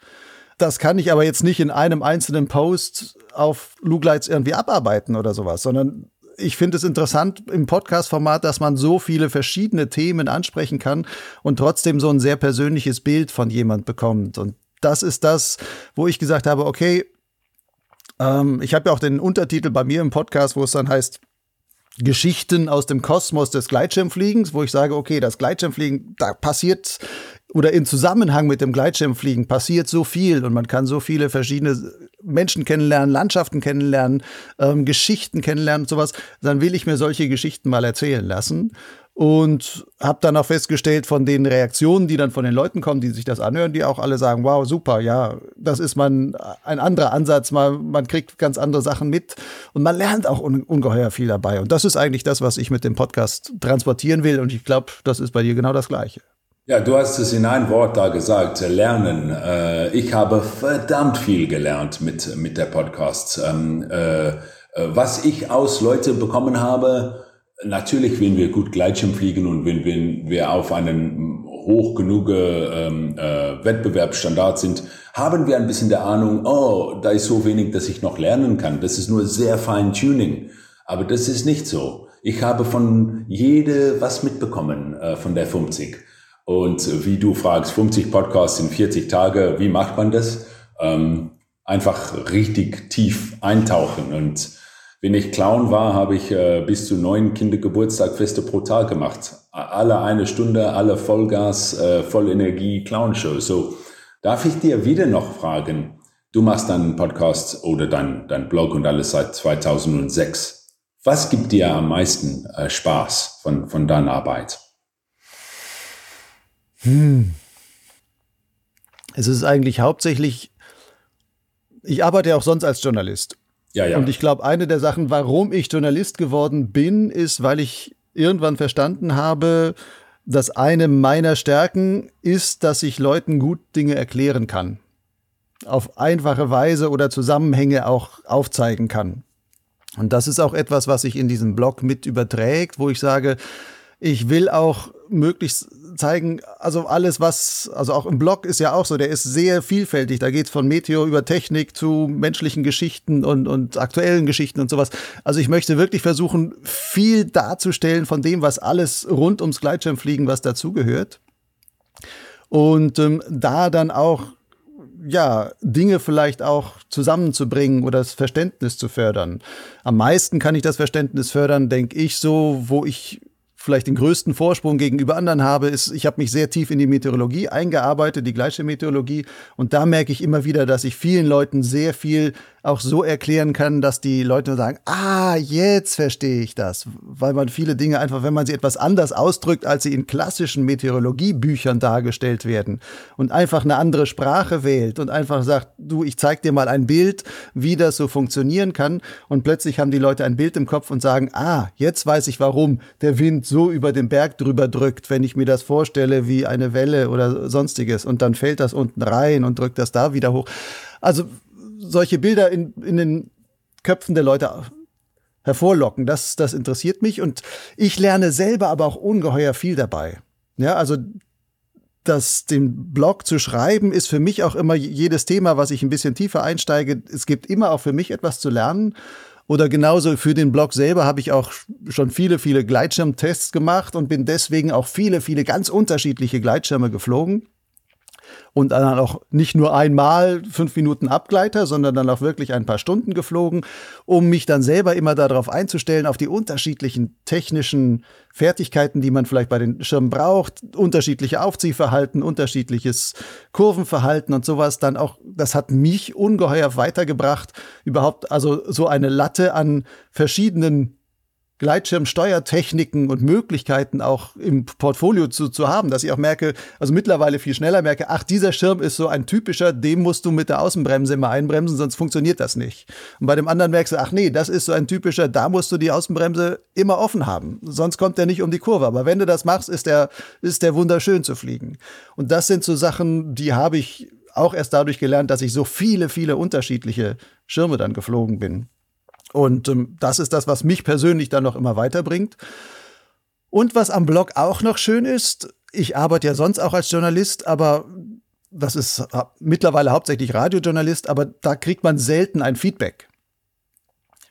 B: Das kann ich aber jetzt nicht in einem einzelnen Post auf Lugleits irgendwie abarbeiten oder sowas, sondern ich finde es interessant im Podcast-Format, dass man so viele verschiedene Themen ansprechen kann und trotzdem so ein sehr persönliches Bild von jemand bekommt. Und das ist das, wo ich gesagt habe, okay, ähm, ich habe ja auch den Untertitel bei mir im Podcast, wo es dann heißt, Geschichten aus dem Kosmos des Gleitschirmfliegens, wo ich sage, okay, das Gleitschirmfliegen, da passiert oder im Zusammenhang mit dem Gleitschirmfliegen passiert so viel und man kann so viele verschiedene Menschen kennenlernen, Landschaften kennenlernen, ähm, Geschichten kennenlernen und sowas, dann will ich mir solche Geschichten mal erzählen lassen und habe dann auch festgestellt von den Reaktionen, die dann von den Leuten kommen, die sich das anhören, die auch alle sagen, wow, super, ja, das ist man ein anderer Ansatz, man, man kriegt ganz andere Sachen mit und man lernt auch un ungeheuer viel dabei. Und das ist eigentlich das, was ich mit dem Podcast transportieren will und ich glaube, das ist bei dir genau das Gleiche.
A: Ja, du hast es in ein Wort da gesagt, lernen. Äh, ich habe verdammt viel gelernt mit, mit der Podcast. Ähm, äh, was ich aus Leute bekommen habe, Natürlich, wenn wir gut Gleitschirm fliegen und wenn, wenn wir auf einem hoch genug ähm, äh, Wettbewerbsstandard sind, haben wir ein bisschen der Ahnung, oh, da ist so wenig, dass ich noch lernen kann. Das ist nur sehr fein Tuning. Aber das ist nicht so. Ich habe von jede was mitbekommen äh, von der 50. Und wie du fragst, 50 Podcasts in 40 Tage, wie macht man das? Ähm, einfach richtig tief eintauchen und wenn ich Clown war, habe ich äh, bis zu neun Kindergeburtstagfeste pro Tag gemacht. Alle eine Stunde, alle Vollgas, äh, Vollenergie Clownshow. So, darf ich dir wieder noch fragen? Du machst deinen Podcast oder dein, dein Blog und alles seit 2006. Was gibt dir am meisten äh, Spaß von, von deiner Arbeit?
B: Hm. Es ist eigentlich hauptsächlich, ich arbeite ja auch sonst als Journalist. Ja, ja. Und ich glaube, eine der Sachen, warum ich Journalist geworden bin, ist, weil ich irgendwann verstanden habe, dass eine meiner Stärken ist, dass ich Leuten gut Dinge erklären kann. Auf einfache Weise oder Zusammenhänge auch aufzeigen kann. Und das ist auch etwas, was sich in diesem Blog mit überträgt, wo ich sage, ich will auch möglichst zeigen, also alles, was, also auch im Blog ist ja auch so, der ist sehr vielfältig. Da geht es von Meteor über Technik zu menschlichen Geschichten und, und aktuellen Geschichten und sowas. Also ich möchte wirklich versuchen, viel darzustellen von dem, was alles rund ums Gleitschirmfliegen, was dazugehört. Und ähm, da dann auch ja, Dinge vielleicht auch zusammenzubringen oder das Verständnis zu fördern. Am meisten kann ich das Verständnis fördern, denke ich, so, wo ich vielleicht den größten Vorsprung gegenüber anderen habe, ist, ich habe mich sehr tief in die Meteorologie eingearbeitet, die gleiche Meteorologie. Und da merke ich immer wieder, dass ich vielen Leuten sehr viel auch so erklären kann, dass die Leute sagen, ah, jetzt verstehe ich das. Weil man viele Dinge einfach, wenn man sie etwas anders ausdrückt, als sie in klassischen Meteorologiebüchern dargestellt werden und einfach eine andere Sprache wählt und einfach sagt, du, ich zeig dir mal ein Bild, wie das so funktionieren kann. Und plötzlich haben die Leute ein Bild im Kopf und sagen, ah, jetzt weiß ich, warum der Wind so über den Berg drüber drückt, wenn ich mir das vorstelle wie eine Welle oder sonstiges. Und dann fällt das unten rein und drückt das da wieder hoch. Also solche Bilder in, in den Köpfen der Leute hervorlocken. Das, das interessiert mich und ich lerne selber aber auch ungeheuer viel dabei. Ja, also das, den Blog zu schreiben, ist für mich auch immer jedes Thema, was ich ein bisschen tiefer einsteige. Es gibt immer auch für mich etwas zu lernen. Oder genauso für den Blog selber habe ich auch schon viele, viele Gleitschirmtests gemacht und bin deswegen auch viele, viele ganz unterschiedliche Gleitschirme geflogen und dann auch nicht nur einmal fünf Minuten Abgleiter, sondern dann auch wirklich ein paar Stunden geflogen, um mich dann selber immer darauf einzustellen, auf die unterschiedlichen technischen Fertigkeiten, die man vielleicht bei den Schirmen braucht, unterschiedliche Aufziehverhalten, unterschiedliches Kurvenverhalten und sowas, dann auch, das hat mich ungeheuer weitergebracht, überhaupt also so eine Latte an verschiedenen Gleitschirmsteuertechniken und Möglichkeiten auch im Portfolio zu, zu haben, dass ich auch merke, also mittlerweile viel schneller merke, ach, dieser Schirm ist so ein typischer, dem musst du mit der Außenbremse immer einbremsen, sonst funktioniert das nicht. Und bei dem anderen merkst du, ach nee, das ist so ein typischer, da musst du die Außenbremse immer offen haben, sonst kommt der nicht um die Kurve. Aber wenn du das machst, ist der, ist der wunderschön zu fliegen. Und das sind so Sachen, die habe ich auch erst dadurch gelernt, dass ich so viele, viele unterschiedliche Schirme dann geflogen bin. Und ähm, das ist das, was mich persönlich dann noch immer weiterbringt. Und was am Blog auch noch schön ist, ich arbeite ja sonst auch als Journalist, aber das ist mittlerweile hauptsächlich Radiojournalist, aber da kriegt man selten ein Feedback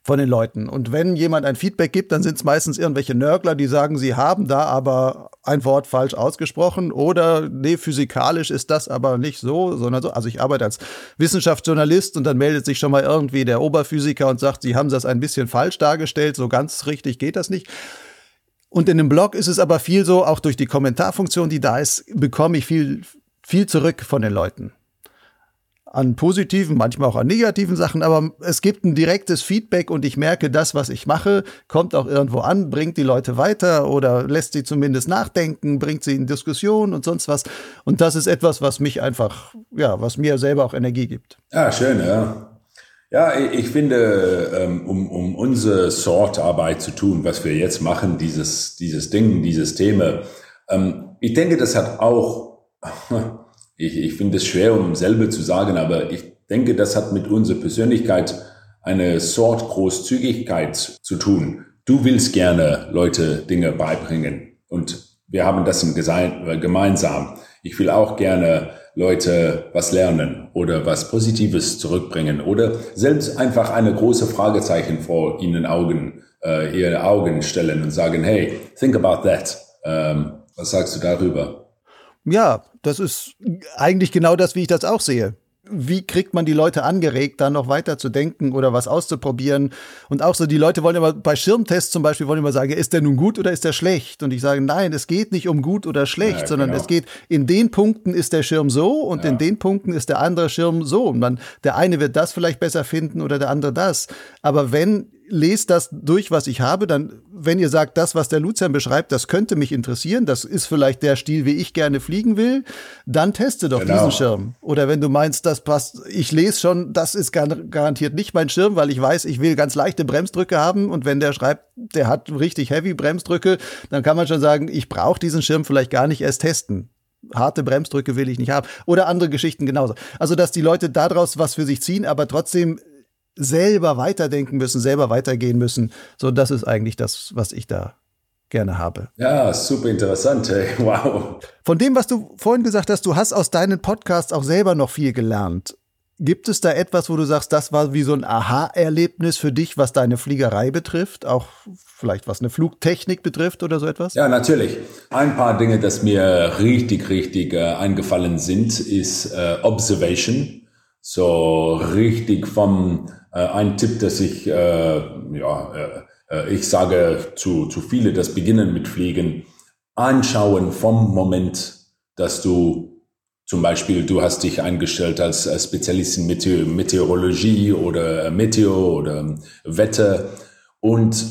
B: von den Leuten. Und wenn jemand ein Feedback gibt, dann sind es meistens irgendwelche Nörgler, die sagen, sie haben da aber ein Wort falsch ausgesprochen oder nee, physikalisch ist das aber nicht so, sondern so. Also ich arbeite als Wissenschaftsjournalist und dann meldet sich schon mal irgendwie der Oberphysiker und sagt, sie haben das ein bisschen falsch dargestellt, so ganz richtig geht das nicht. Und in dem Blog ist es aber viel so, auch durch die Kommentarfunktion, die da ist, bekomme ich viel, viel zurück von den Leuten an positiven, manchmal auch an negativen Sachen, aber es gibt ein direktes Feedback und ich merke, das, was ich mache, kommt auch irgendwo an, bringt die Leute weiter oder lässt sie zumindest nachdenken, bringt sie in Diskussion und sonst was. Und das ist etwas, was mich einfach, ja, was mir selber auch Energie gibt.
A: Ja, schön, ja. Ja, ich finde, ähm, um, um unsere Sortarbeit zu tun, was wir jetzt machen, dieses, dieses Ding, dieses Thema, ähm, ich denke, das hat auch [laughs] ich, ich finde es schwer, um selber zu sagen, aber ich denke, das hat mit unserer Persönlichkeit eine Sort Großzügigkeit zu tun. Du willst gerne Leute Dinge beibringen und wir haben das im äh, gemeinsam. Ich will auch gerne Leute was lernen oder was Positives zurückbringen oder selbst einfach eine große Fragezeichen vor ihnen Augen, äh, ihre Augen stellen und sagen, hey, think about that. Ähm, was sagst du darüber?
B: Ja, das ist eigentlich genau das, wie ich das auch sehe. Wie kriegt man die Leute angeregt, da noch weiter zu denken oder was auszuprobieren? Und auch so, die Leute wollen immer bei Schirmtests zum Beispiel wollen immer sagen, ist der nun gut oder ist der schlecht? Und ich sage, nein, es geht nicht um gut oder schlecht, ja, sondern genau. es geht, in den Punkten ist der Schirm so und ja. in den Punkten ist der andere Schirm so. Und man, der eine wird das vielleicht besser finden oder der andere das. Aber wenn lest das durch, was ich habe, dann, wenn ihr sagt, das, was der Lucian beschreibt, das könnte mich interessieren, das ist vielleicht der Stil, wie ich gerne fliegen will, dann teste doch genau. diesen Schirm. Oder wenn du meinst, das passt, ich lese schon, das ist garantiert nicht mein Schirm, weil ich weiß, ich will ganz leichte Bremsdrücke haben und wenn der schreibt, der hat richtig heavy Bremsdrücke, dann kann man schon sagen, ich brauche diesen Schirm vielleicht gar nicht erst testen harte Bremsdrücke will ich nicht haben. Oder andere Geschichten genauso. Also, dass die Leute daraus was für sich ziehen, aber trotzdem selber weiterdenken müssen, selber weitergehen müssen. So, das ist eigentlich das, was ich da gerne habe.
A: Ja, super interessant. Hey. [laughs] Wow.
B: Von dem, was du vorhin gesagt hast, du hast aus deinen Podcasts auch selber noch viel gelernt. Gibt es da etwas, wo du sagst, das war wie so ein Aha-Erlebnis für dich, was deine Fliegerei betrifft? Auch vielleicht was eine Flugtechnik betrifft oder so etwas?
A: Ja, natürlich. Ein paar Dinge, das mir richtig, richtig äh, eingefallen sind, ist äh, Observation. So richtig vom ein Tipp, dass ich, äh, ja, äh, äh, ich sage zu, zu viele, das Beginnen mit Fliegen, anschauen vom Moment, dass du zum Beispiel, du hast dich eingestellt als Spezialist in Meteor Meteorologie oder Meteo oder Wetter und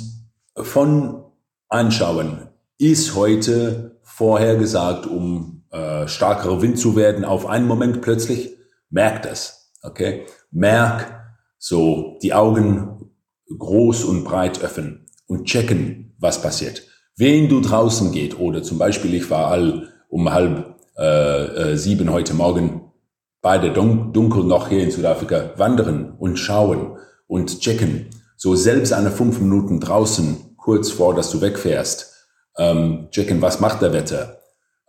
A: von anschauen, ist heute vorhergesagt, um äh, starkerer Wind zu werden, auf einen Moment plötzlich, merk das, okay? Merk, so die Augen groß und breit öffnen und checken, was passiert. Wen du draußen geht oder zum Beispiel ich war all um halb äh, äh, sieben heute Morgen bei der Dun Dunkel noch hier in Südafrika wandern und schauen und checken. So selbst eine fünf Minuten draußen, kurz vor, dass du wegfährst, ähm, checken, was macht der Wetter.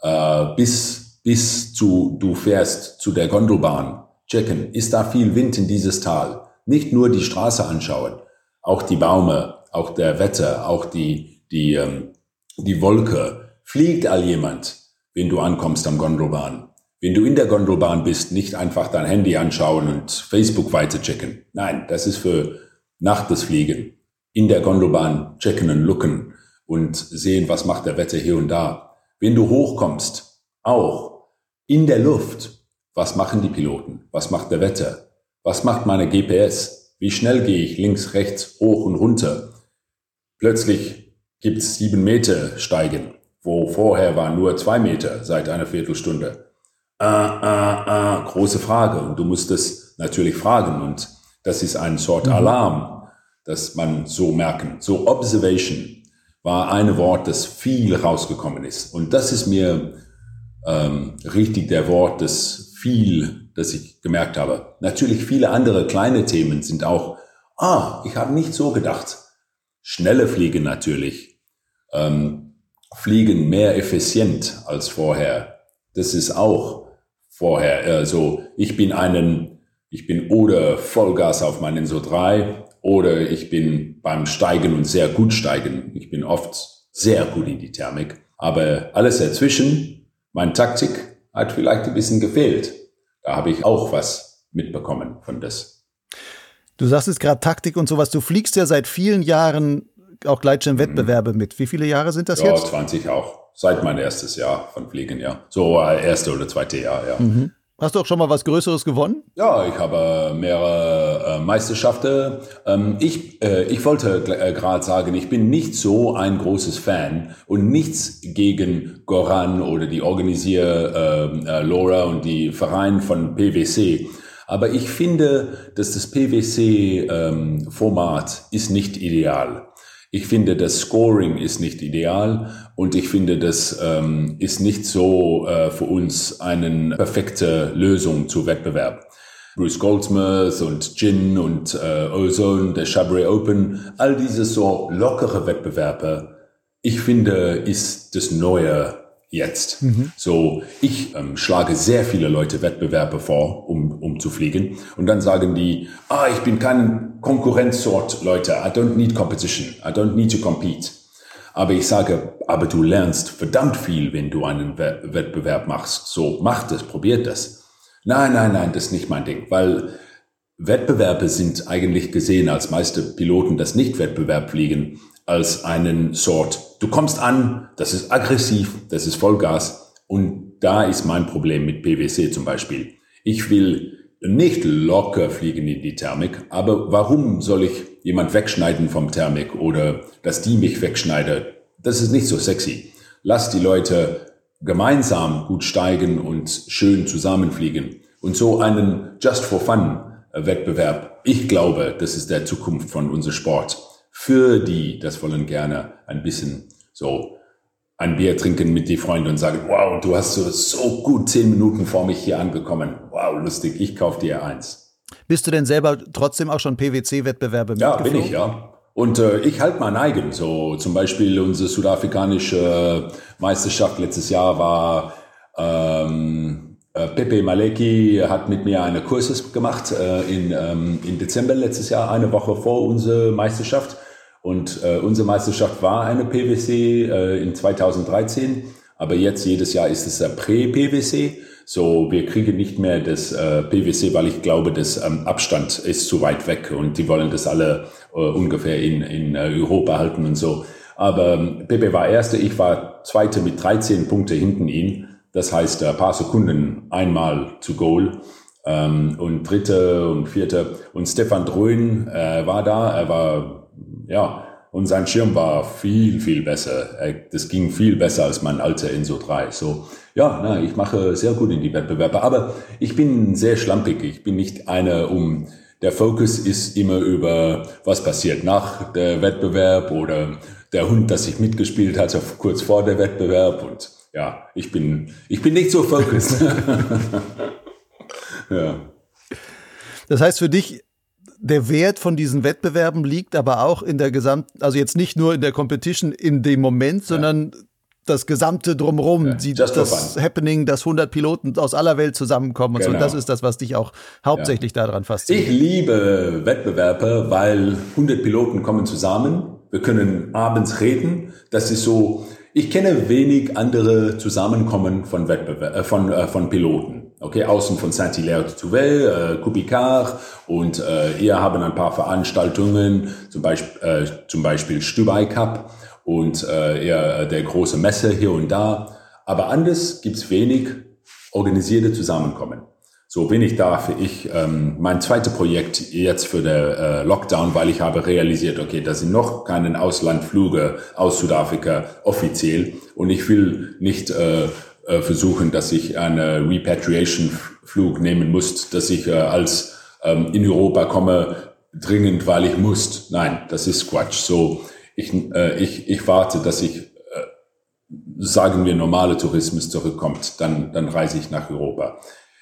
A: äh, bis, bis zu, du fährst zu der Gondelbahn. Checken, ist da viel Wind in dieses Tal? Nicht nur die Straße anschauen, auch die Baume, auch der Wetter, auch die, die, ähm, die Wolke. Fliegt all jemand, wenn du ankommst am Gondelbahn? Wenn du in der Gondelbahn bist, nicht einfach dein Handy anschauen und Facebook weiterchecken. Nein, das ist für nach das Fliegen. In der Gondelbahn checken und looken und sehen, was macht der Wetter hier und da. Wenn du hochkommst, auch in der Luft, was machen die Piloten? Was macht der Wetter? Was macht meine GPS? Wie schnell gehe ich links, rechts, hoch und runter? Plötzlich gibt's sieben Meter Steigen, wo vorher war nur zwei Meter seit einer Viertelstunde äh, äh, äh, große Frage. Und du musst es natürlich fragen. Und das ist eine Sort mhm. Alarm, dass man so merken. So Observation war ein Wort, das viel rausgekommen ist. Und das ist mir ähm, richtig der Wort, das viel, das ich gemerkt habe. Natürlich viele andere kleine Themen sind auch, ah, ich habe nicht so gedacht. Schnelle Fliegen natürlich. Ähm, fliegen mehr effizient als vorher. Das ist auch vorher. Also ich bin einen, ich bin oder Vollgas auf meinen so drei oder ich bin beim Steigen und sehr gut steigen. Ich bin oft sehr gut in die Thermik. Aber alles dazwischen, mein Taktik hat vielleicht ein bisschen gefehlt. Da habe ich auch was mitbekommen von das.
B: Du sagst es gerade Taktik und sowas. Du fliegst ja seit vielen Jahren auch Gleitschirmwettbewerbe mhm. mit. Wie viele Jahre sind das
A: ja,
B: jetzt?
A: Ja, 20 auch seit mein erstes Jahr von Fliegen, ja. So äh, erste oder zweite Jahr, ja. Mhm.
B: Hast du auch schon mal was Größeres gewonnen?
A: Ja, ich habe mehrere äh, Meisterschaften. Ähm, ich, äh, ich wollte äh, gerade sagen, ich bin nicht so ein großes Fan und nichts gegen Goran oder die Organisier äh, Laura und die Verein von PwC. Aber ich finde, dass das PwC-Format ähm, ist nicht ideal. Ich finde, das Scoring ist nicht ideal und ich finde, das ähm, ist nicht so äh, für uns eine perfekte Lösung zu Wettbewerb. Bruce Goldsmith und Gin und äh, Ozone, der Chabray Open, all diese so lockere Wettbewerbe, ich finde, ist das Neue jetzt. Mhm. So, ich ähm, schlage sehr viele Leute Wettbewerbe vor, um, um zu fliegen. Und dann sagen die, ah, ich bin kein Konkurrenzsort, Leute. I don't need competition. I don't need to compete. Aber ich sage, aber du lernst verdammt viel, wenn du einen Wettbewerb machst. So, mach das, probiert das. Nein, nein, nein, das ist nicht mein Ding, weil Wettbewerbe sind eigentlich gesehen als meiste Piloten, das nicht Wettbewerb fliegen, als einen Sort. Du kommst an, das ist aggressiv, das ist Vollgas und da ist mein Problem mit PwC zum Beispiel. Ich will nicht locker fliegen in die Thermik, aber warum soll ich jemand wegschneiden vom Thermik oder dass die mich wegschneidet? Das ist nicht so sexy. Lass die Leute gemeinsam gut steigen und schön zusammenfliegen. Und so einen Just for Fun Wettbewerb. Ich glaube, das ist der Zukunft von unserem Sport für die, das wollen gerne ein bisschen so ein Bier trinken mit die Freunde und sagen, wow, du hast so, so gut zehn Minuten vor mich hier angekommen. Wow, lustig, ich kaufe dir eins.
B: Bist du denn selber trotzdem auch schon PwC-Wettbewerbe
A: Ja, bin ich, ja. Und äh, ich halte mein eigen. So zum Beispiel unsere südafrikanische Meisterschaft letztes Jahr war ähm, äh, Pepe Maleki hat mit mir eine Kurses gemacht äh, in, ähm, in Dezember letztes Jahr, eine Woche vor unserer Meisterschaft. Und äh, unsere Meisterschaft war eine PwC äh, in 2013, aber jetzt jedes Jahr ist es ein Prä-PwC. So, wir kriegen nicht mehr das äh, PwC, weil ich glaube, das ähm, Abstand ist zu weit weg und die wollen das alle äh, ungefähr in, in äh, Europa halten und so. Aber ähm, Pepe war Erster, ich war Zweiter mit 13 Punkte hinten ihn. Das heißt, ein paar Sekunden einmal zu Goal. Ähm, und dritte und vierte. Und Stefan Dröhn äh, war da. Er war, ja, und sein Schirm war viel, viel besser. Das ging viel besser als mein alter Inso 3. So, ja, na, ich mache sehr gut in die Wettbewerbe. Aber ich bin sehr schlampig. Ich bin nicht einer um, der Fokus ist immer über, was passiert nach der Wettbewerb oder der Hund, das ich mitgespielt hatte, kurz vor der Wettbewerb und ja, ich bin, ich bin nicht so focused. [laughs]
B: ja. Das heißt für dich, der Wert von diesen Wettbewerben liegt aber auch in der Gesamt, also jetzt nicht nur in der Competition in dem Moment, sondern das gesamte Drumherum, ja, das Happening, dass 100 Piloten aus aller Welt zusammenkommen und genau. so. Und das ist das, was dich auch hauptsächlich ja. daran fasziniert.
A: Ich liebe Wettbewerbe, weil 100 Piloten kommen zusammen. Wir können abends reden. Das ist so, ich kenne wenig andere Zusammenkommen von Wettbewerb, äh, von, äh, von Piloten. Okay, außen von Saint-Hilaire de Touvel, äh, Kubikar und äh, ihr haben ein paar Veranstaltungen, zum Beispiel, äh, zum Beispiel Stubai Cup und äh, eher der große Messe hier und da. Aber anders gibt's wenig organisierte Zusammenkommen. So bin ich da für ich ähm, mein zweites Projekt jetzt für der äh, Lockdown, weil ich habe realisiert, okay, da sind noch keine Auslandflüge aus Südafrika offiziell und ich will nicht äh, äh, versuchen, dass ich einen Repatriation-Flug nehmen muss, dass ich äh, als ähm, in Europa komme dringend, weil ich muss. Nein, das ist Quatsch. So ich, äh, ich, ich warte, dass ich, äh, sagen wir, normale Tourismus zurückkommt, dann, dann reise ich nach Europa.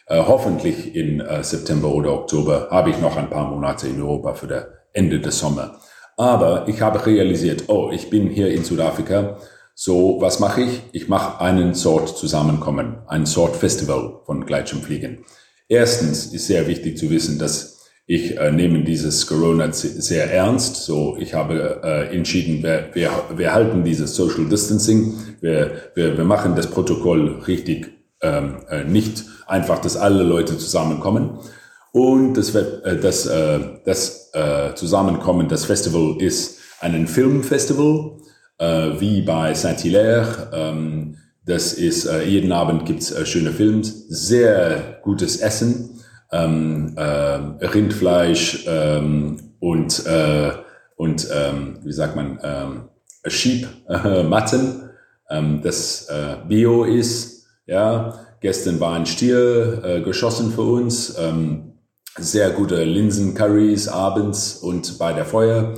A: Äh, hoffentlich in äh, September oder Oktober habe ich noch ein paar Monate in Europa für das Ende des Sommers. Aber ich habe realisiert, oh, ich bin hier in Südafrika. So, was mache ich? Ich mache einen Sort Zusammenkommen, ein Sort Festival von Gleitschirmfliegen. Erstens ist sehr wichtig zu wissen, dass ich äh, nehme dieses Corona sehr ernst. So, ich habe äh, entschieden, wir, wir, wir halten dieses Social Distancing. Wir, wir, wir machen das Protokoll richtig, ähm, äh, nicht einfach, dass alle Leute zusammenkommen. Und das, äh, das, äh, das äh, Zusammenkommen, das Festival ist ein Filmfestival, wie bei Saint-Hilaire. Ähm, das ist, äh, jeden Abend gibt's äh, schöne Films, sehr gutes Essen ähm, äh, Rindfleisch ähm, und, äh, und ähm, wie sagt man, ähm, Sheep äh, [laughs] Matten, das äh, Bio ist. Ja, gestern war ein Stier äh, geschossen für uns. Ähm, sehr gute Linsen-Curries abends und bei der Feuer.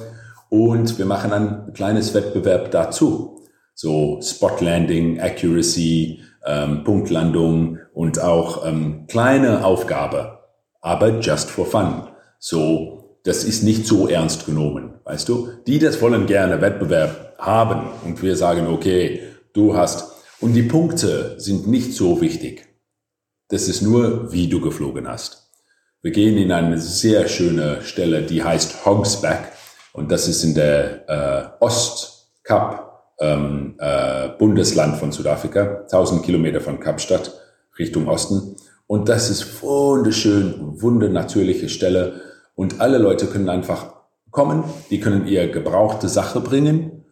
A: Und wir machen ein kleines Wettbewerb dazu. So Spot Landing, Accuracy, ähm, Punktlandung und auch ähm, kleine Aufgabe aber just for fun. So, das ist nicht so ernst genommen, weißt du? Die das wollen gerne Wettbewerb haben und wir sagen, okay, du hast, und die Punkte sind nicht so wichtig. Das ist nur, wie du geflogen hast. Wir gehen in eine sehr schöne Stelle, die heißt Hogsback und das ist in der äh, Ostkap ähm, äh, Bundesland von Südafrika, 1000 Kilometer von Kapstadt Richtung Osten. Und das ist wunderschön, wundernatürliche Stelle. Und alle Leute können einfach kommen, die können ihr gebrauchte Sache bringen.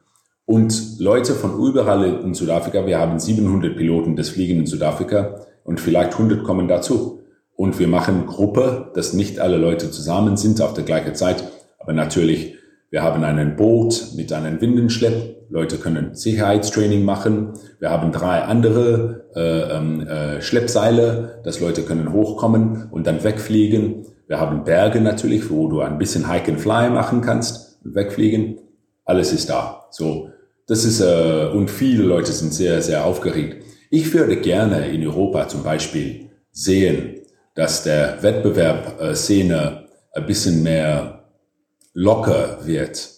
A: Und Leute von überall in Südafrika, wir haben 700 Piloten des Fliegen in Südafrika und vielleicht 100 kommen dazu. Und wir machen Gruppe, dass nicht alle Leute zusammen sind auf der gleichen Zeit. Aber natürlich, wir haben einen Boot mit einem Windenschlepp Leute können Sicherheitstraining machen. Wir haben drei andere äh, ähm, äh, Schleppseile, dass Leute können hochkommen und dann wegfliegen. Wir haben Berge natürlich, wo du ein bisschen Hike and Fly machen kannst, wegfliegen. Alles ist da. So, das ist äh, und viele Leute sind sehr sehr aufgeregt. Ich würde gerne in Europa zum Beispiel sehen, dass der Wettbewerb äh, Szene ein bisschen mehr locker wird,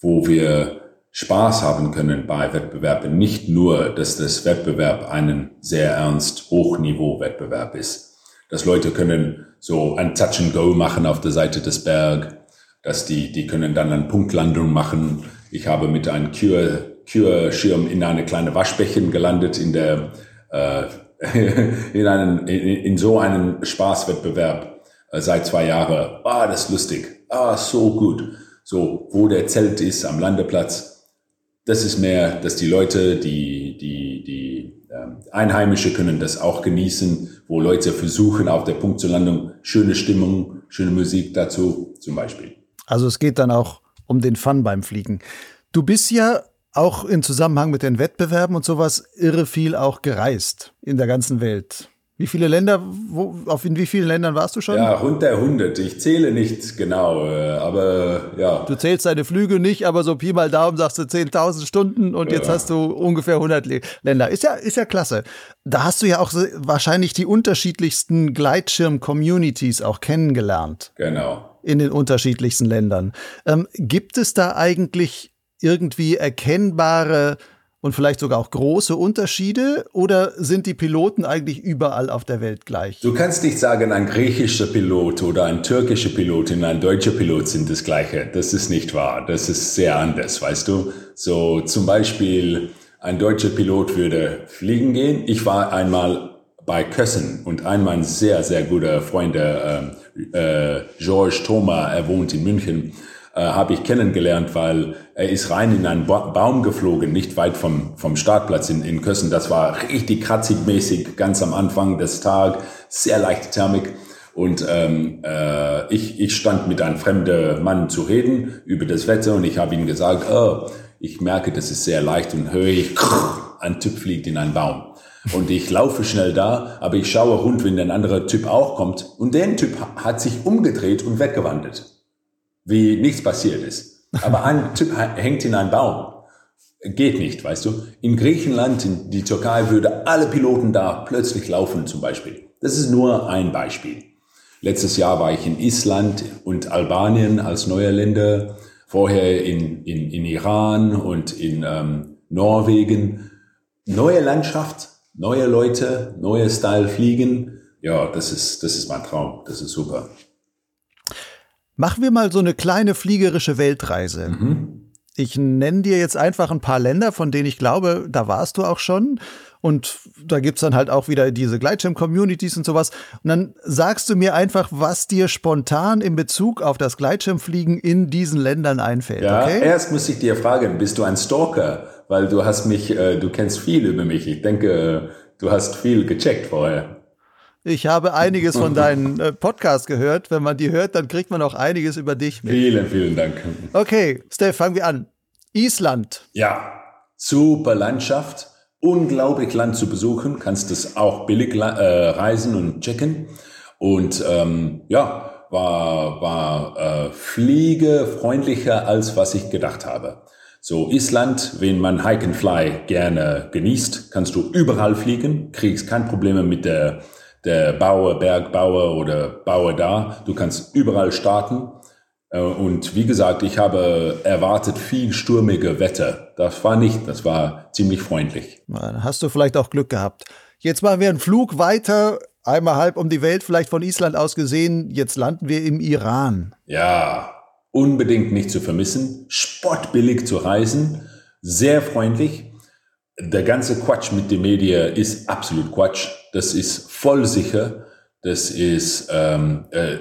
A: wo wir Spaß haben können bei Wettbewerben. Nicht nur, dass das Wettbewerb einen sehr ernst Hochniveau-Wettbewerb ist. Dass Leute können so ein Touch and Go machen auf der Seite des Berg, dass die, die können dann eine Punktlandung machen. Ich habe mit einem Kürschirm in eine kleine Waschbecken gelandet in der, äh, [laughs] in einen, in, in so einen Spaßwettbewerb äh, seit zwei Jahren. Ah, das ist lustig. Ah, so gut. So, wo der Zelt ist am Landeplatz das ist mehr, dass die Leute, die, die, die ähm, Einheimische können das auch genießen, wo Leute versuchen, auf der Punkt zur Landung schöne Stimmung, schöne Musik dazu zum Beispiel.
B: Also es geht dann auch um den Fun beim Fliegen. Du bist ja auch im Zusammenhang mit den Wettbewerben und sowas irre viel auch gereist in der ganzen Welt. Wie viele Länder, wo, auf in wie vielen Ländern warst du schon?
A: Ja, rund der 100. Ich zähle nicht genau, äh, aber ja.
B: Du zählst deine Flüge nicht, aber so Pi mal Daumen sagst du 10.000 Stunden und ja. jetzt hast du ungefähr 100 Länder. Ist ja, ist ja klasse. Da hast du ja auch wahrscheinlich die unterschiedlichsten Gleitschirm-Communities auch kennengelernt.
A: Genau.
B: In den unterschiedlichsten Ländern. Ähm, gibt es da eigentlich irgendwie erkennbare und vielleicht sogar auch große Unterschiede oder sind die Piloten eigentlich überall auf der Welt gleich?
A: Du kannst nicht sagen, ein griechischer Pilot oder ein türkischer Pilot und ein deutscher Pilot sind das gleiche. Das ist nicht wahr. Das ist sehr anders, weißt du? So zum Beispiel ein deutscher Pilot würde fliegen gehen. Ich war einmal bei Kössen und ein mein sehr, sehr guter Freund, äh, äh, George Thoma, er wohnt in München, äh, habe ich kennengelernt, weil er ist rein in einen ba Baum geflogen, nicht weit vom, vom Startplatz in, in Kössen. Das war richtig kratzig mäßig, ganz am Anfang des Tages, sehr leichte Thermik. Und ähm, äh, ich, ich stand mit einem fremden Mann zu reden über das Wetter und ich habe ihm gesagt, oh, ich merke, das ist sehr leicht und höre ich, ein Typ fliegt in einen Baum. Und ich laufe schnell da, aber ich schaue rund, wenn ein anderer Typ auch kommt. Und der Typ hat sich umgedreht und weggewandert. Wie nichts passiert ist. Aber ein Typ hängt in einem Baum. Geht nicht, weißt du. In Griechenland, in die Türkei würde alle Piloten da plötzlich laufen zum Beispiel. Das ist nur ein Beispiel. Letztes Jahr war ich in Island und Albanien als neue Länder. Vorher in, in, in Iran und in ähm, Norwegen. Neue Landschaft, neue Leute, neue Style fliegen. Ja, das ist, das ist mein Traum. Das ist super.
B: Machen wir mal so eine kleine fliegerische Weltreise. Mhm. Ich nenne dir jetzt einfach ein paar Länder, von denen ich glaube, da warst du auch schon. Und da gibt's dann halt auch wieder diese Gleitschirm-Communities und sowas. Und dann sagst du mir einfach, was dir spontan in Bezug auf das Gleitschirmfliegen in diesen Ländern einfällt.
A: Ja,
B: okay?
A: erst muss ich dir fragen, bist du ein Stalker? Weil du hast mich, äh, du kennst viel über mich. Ich denke, du hast viel gecheckt vorher.
B: Ich habe einiges von deinen äh, Podcasts gehört. Wenn man die hört, dann kriegt man auch einiges über dich
A: mit. Vielen, vielen Dank.
B: Okay, Steph, fangen wir an. Island.
A: Ja, super Landschaft unglaublich Land zu besuchen, kannst es auch billig äh, reisen und checken. Und ähm, ja, war, war äh, fliegefreundlicher als was ich gedacht habe. So Island, wenn man Hike and Fly gerne genießt, kannst du überall fliegen, kriegst kein Probleme mit der, der Bauer, Bergbauer oder Bauer da. Du kannst überall starten. Äh, und wie gesagt, ich habe erwartet viel stürmige Wetter. Das war nicht, das war ziemlich freundlich.
B: Hast du vielleicht auch Glück gehabt. Jetzt machen wir einen Flug weiter, einmal halb um die Welt, vielleicht von Island aus gesehen. Jetzt landen wir im Iran.
A: Ja, unbedingt nicht zu vermissen. Spottbillig zu reisen, sehr freundlich. Der ganze Quatsch mit den Medien ist absolut Quatsch. Das ist voll sicher. Das ist ähm, äh,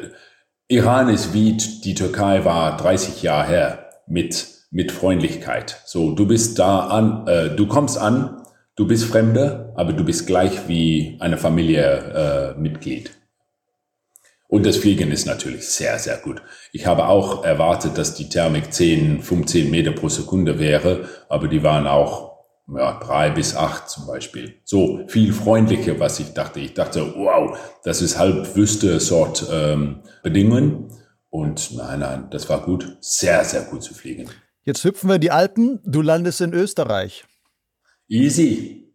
A: Iran ist wie die Türkei war 30 Jahre her mit, mit Freundlichkeit. So, du bist da an, äh, du kommst an, du bist Fremder, aber du bist gleich wie eine Familie äh, Mitglied. Und das Fliegen ist natürlich sehr, sehr gut. Ich habe auch erwartet, dass die Thermik 10, 15 Meter pro Sekunde wäre, aber die waren auch ja, drei bis acht zum Beispiel. So viel freundlicher, was ich dachte. Ich dachte, wow, das ist halb wüste Sort ähm, Bedingungen. Und nein, nein, das war gut. Sehr, sehr gut zu fliegen.
B: Jetzt hüpfen wir die Alpen. Du landest in Österreich.
A: Easy.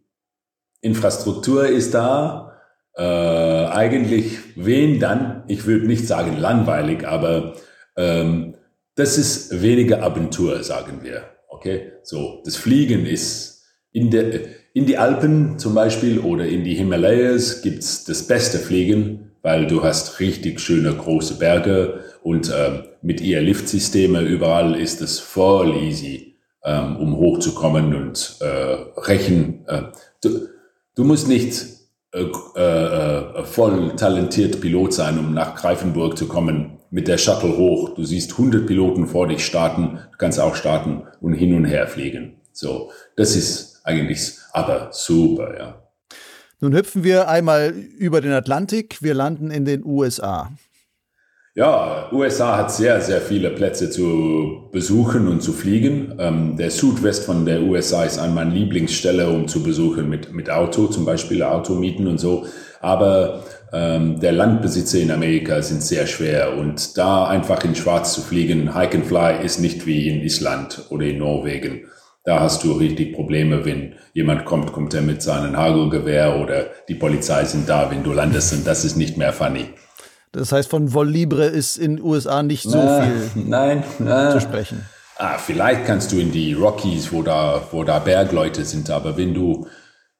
A: Infrastruktur ist da. Äh, eigentlich wen dann? Ich würde nicht sagen langweilig, aber ähm, das ist weniger Abentur, sagen wir. Okay, so das Fliegen ist in, der, in die Alpen zum Beispiel oder in die Himalayas gibt's das beste Fliegen, weil du hast richtig schöne große Berge und ähm, mit ihr Liftsysteme überall ist es voll easy, ähm, um hochzukommen und äh, Rechen. Äh, du, du musst nicht äh, äh, voll talentiert Pilot sein, um nach Greifenburg zu kommen mit der Shuttle hoch. Du siehst 100 Piloten vor dich starten, du kannst auch starten und hin und her fliegen. So, das ist eigentlich aber super, ja.
B: Nun hüpfen wir einmal über den Atlantik. Wir landen in den USA.
A: Ja, USA hat sehr, sehr viele Plätze zu besuchen und zu fliegen. Ähm, der Südwest von der USA ist an meiner Lieblingsstelle, um zu besuchen mit, mit Auto, zum Beispiel Automieten und so. Aber ähm, der Landbesitzer in Amerika sind sehr schwer und da einfach in Schwarz zu fliegen, Hike and Fly ist nicht wie in Island oder in Norwegen. Da hast du richtig Probleme, wenn jemand kommt, kommt er mit seinem Hagelgewehr oder die Polizei sind da, wenn du landest und das ist nicht mehr funny.
B: Das heißt, von Vol Libre ist in den USA nicht so na, viel
A: nein, na,
B: zu sprechen.
A: Ah, vielleicht kannst du in die Rockies, wo da, wo da Bergleute sind, aber wenn du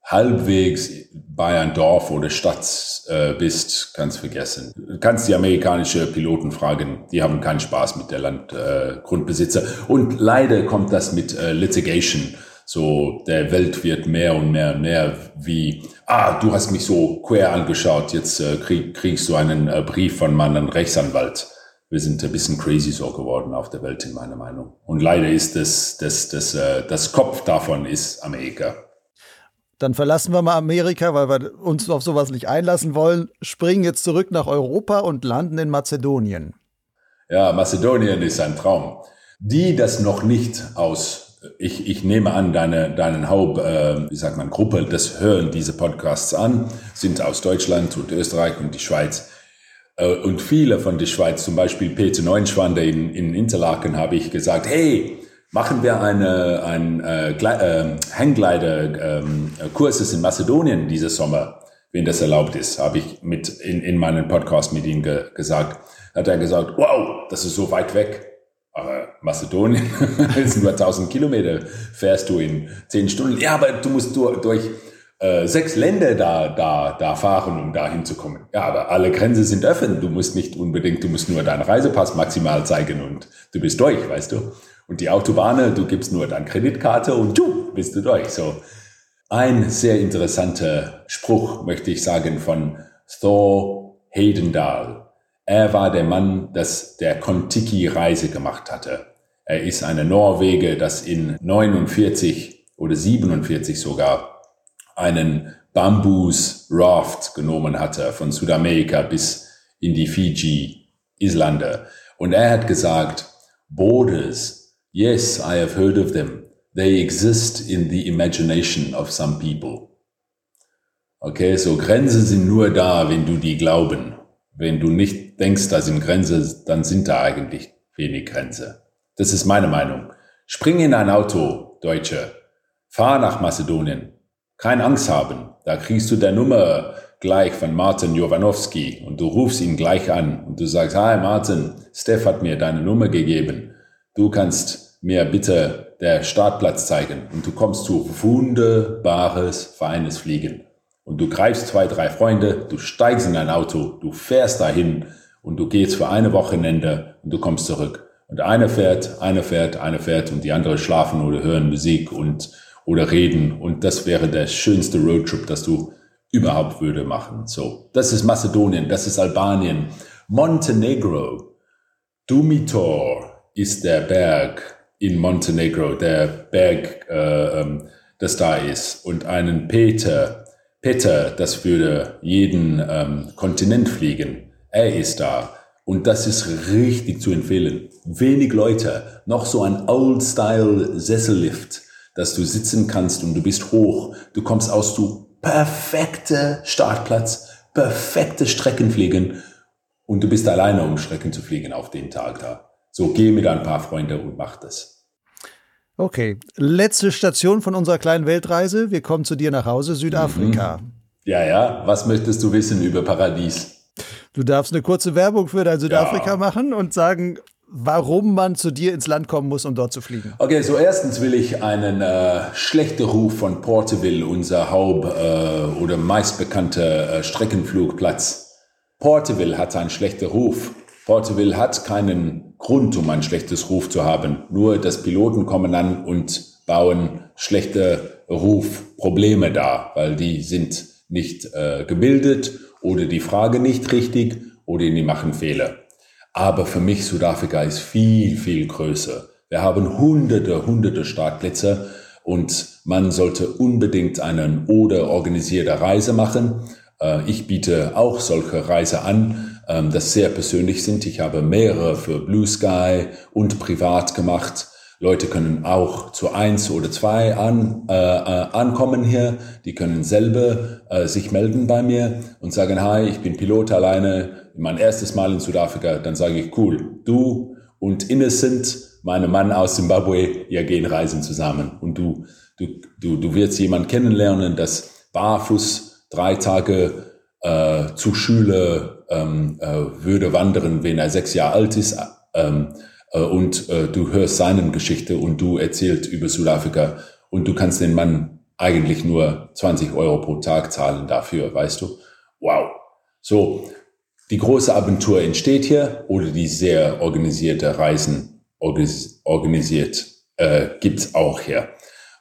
A: halbwegs bei einem Dorf oder Stadt äh, bist, kannst vergessen. Du kannst die amerikanische Piloten fragen, die haben keinen Spaß mit der Landgrundbesitzer. Äh, und leider kommt das mit äh, Litigation. So, der Welt wird mehr und mehr und mehr wie, ah, du hast mich so quer angeschaut, jetzt äh, krieg, kriegst du einen äh, Brief von meinem Rechtsanwalt. Wir sind ein bisschen crazy so geworden auf der Welt, in meiner Meinung. Und leider ist das, das, das, äh, das Kopf davon ist Amerika.
B: Dann verlassen wir mal Amerika, weil wir uns auf sowas nicht einlassen wollen, springen jetzt zurück nach Europa und landen in Mazedonien.
A: Ja, Mazedonien ist ein Traum. Die das noch nicht aus, ich, ich nehme an, deine, deinen Haupt, äh, wie sagt man, Gruppe, das hören diese Podcasts an, sind aus Deutschland und Österreich und die Schweiz. Äh, und viele von der Schweiz, zum Beispiel Peter Neunschwander in, in Interlaken, habe ich gesagt, hey, machen wir eine, ein äh, äh, Hangglider-Kurses ähm, in Mazedonien dieses Sommer, wenn das erlaubt ist, habe ich mit in, in meinem Podcast mit ihm ge gesagt. Hat er gesagt, wow, das ist so weit weg. Aber Mazedonien [laughs] ist nur 1000 Kilometer, fährst du in 10 Stunden. Ja, aber du musst durch, durch äh, sechs Länder da, da, da fahren, um da hinzukommen. Ja, aber alle Grenzen sind offen. Du musst nicht unbedingt, du musst nur deinen Reisepass maximal zeigen und du bist durch, weißt du. Und die Autobahnen, du gibst nur deine Kreditkarte und du bist du durch. So. Ein sehr interessanter Spruch, möchte ich sagen, von Thor Heydendahl. Er war der Mann, das der Kontiki-Reise gemacht hatte. Er ist eine Norweger, das in 49 oder 47 sogar einen Bambus Raft genommen hatte von Südamerika bis in die Fiji, Islande. Und er hat gesagt, Borders Yes, I have heard of them. They exist in the imagination of some people. Okay, so Grenzen sind nur da, wenn du die glauben. Wenn du nicht denkst, da sind Grenzen, dann sind da eigentlich wenig Grenze. Das ist meine Meinung. Spring in ein Auto, Deutsche. Fahr nach Mazedonien. Keine Angst haben. Da kriegst du der Nummer gleich von Martin Jovanowski und du rufst ihn gleich an und du sagst, hi Martin, Steph hat mir deine Nummer gegeben du kannst mir bitte der Startplatz zeigen und du kommst zu wunderbares, feines Fliegen. Und du greifst zwei, drei Freunde, du steigst in ein Auto, du fährst dahin und du gehst für eine Wochenende und du kommst zurück. Und einer fährt, einer fährt, einer fährt und die andere schlafen oder hören Musik und oder reden. Und das wäre der schönste Roadtrip, das du überhaupt würde machen. So, das ist Mazedonien, das ist Albanien, Montenegro, Dumitor, ist der Berg in Montenegro, der Berg, äh, ähm, das da ist. Und einen Peter, Peter, das würde jeden ähm, Kontinent fliegen. Er ist da. Und das ist richtig zu empfehlen. Wenig Leute, noch so ein Old-Style-Sessellift, dass du sitzen kannst und du bist hoch. Du kommst aus du perfekte Startplatz, perfekte Streckenfliegen und du bist alleine, um Strecken zu fliegen auf den Tag da. So, geh mit ein paar Freunden und mach das.
B: Okay, letzte Station von unserer kleinen Weltreise. Wir kommen zu dir nach Hause, Südafrika.
A: Mhm. Ja, ja. Was möchtest du wissen über Paradies?
B: Du darfst eine kurze Werbung für dein Südafrika ja. machen und sagen, warum man zu dir ins Land kommen muss, um dort zu fliegen.
A: Okay, so erstens will ich einen äh, schlechten Ruf von Porterville, unser Haupt- äh, oder meistbekannter äh, Streckenflugplatz. Porterville hat einen schlechten Ruf. Porterville hat keinen Grund, um ein schlechtes Ruf zu haben. Nur dass Piloten kommen an und bauen schlechte Rufprobleme dar, weil die sind nicht äh, gebildet oder die Frage nicht richtig oder die machen Fehler. Aber für mich Südafrika ist viel, viel größer. Wir haben hunderte, hunderte Startplätze und man sollte unbedingt einen oder organisierte Reise machen. Äh, ich biete auch solche Reise an ähm, das sehr persönlich sind. Ich habe mehrere für Blue Sky und privat gemacht. Leute können auch zu eins oder zwei an, äh, äh, ankommen hier. Die können selber äh, sich melden bei mir und sagen, hi, ich bin Pilot alleine, mein erstes Mal in Südafrika. Dann sage ich, cool, du und Innocent, mein Mann aus Zimbabwe, ihr gehen reisen zusammen. Und du, du, du, du wirst jemand kennenlernen, das barfuß drei Tage äh, zu Schule ähm, äh, würde wandern, wenn er sechs Jahre alt ist, ähm, äh, und äh, du hörst seine Geschichte und du erzählst über Südafrika und du kannst den Mann eigentlich nur 20 Euro pro Tag zahlen dafür, weißt du? Wow. So, die große Abentur entsteht hier oder die sehr organisierte Reisen organisiert äh, gibt's auch hier.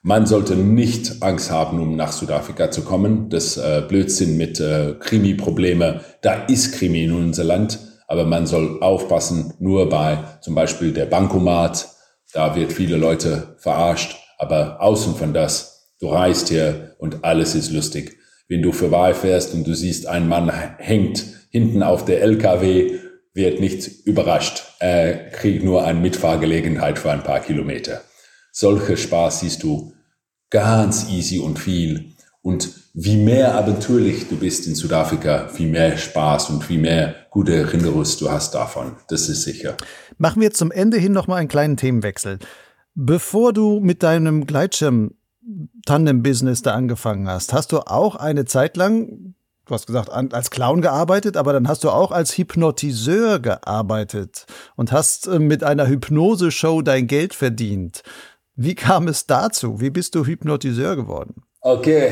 A: Man sollte nicht Angst haben, um nach Südafrika zu kommen. Das äh, Blödsinn mit äh, Krimi-Probleme, da ist Krimi in unser Land, aber man soll aufpassen, nur bei zum Beispiel der Bankomat, da wird viele Leute verarscht, aber außen von das, du reist hier und alles ist lustig. Wenn du vorbeifährst und du siehst, ein Mann hängt hinten auf der LKW, wird nicht überrascht. Er kriegt nur eine Mitfahrgelegenheit für ein paar Kilometer. Solche Spaß siehst du ganz easy und viel. Und wie mehr abenteuerlich du bist in Südafrika, wie mehr Spaß und wie mehr gute Erinnerungen du hast davon. Das ist sicher.
B: Machen wir zum Ende hin noch mal einen kleinen Themenwechsel. Bevor du mit deinem Gleitschirm Tandem-Business da angefangen hast, hast du auch eine Zeit lang, du hast gesagt, als Clown gearbeitet, aber dann hast du auch als Hypnotiseur gearbeitet und hast äh, mit einer Hypnose-Show dein Geld verdient. Wie kam es dazu? Wie bist du Hypnotiseur geworden?
A: Okay,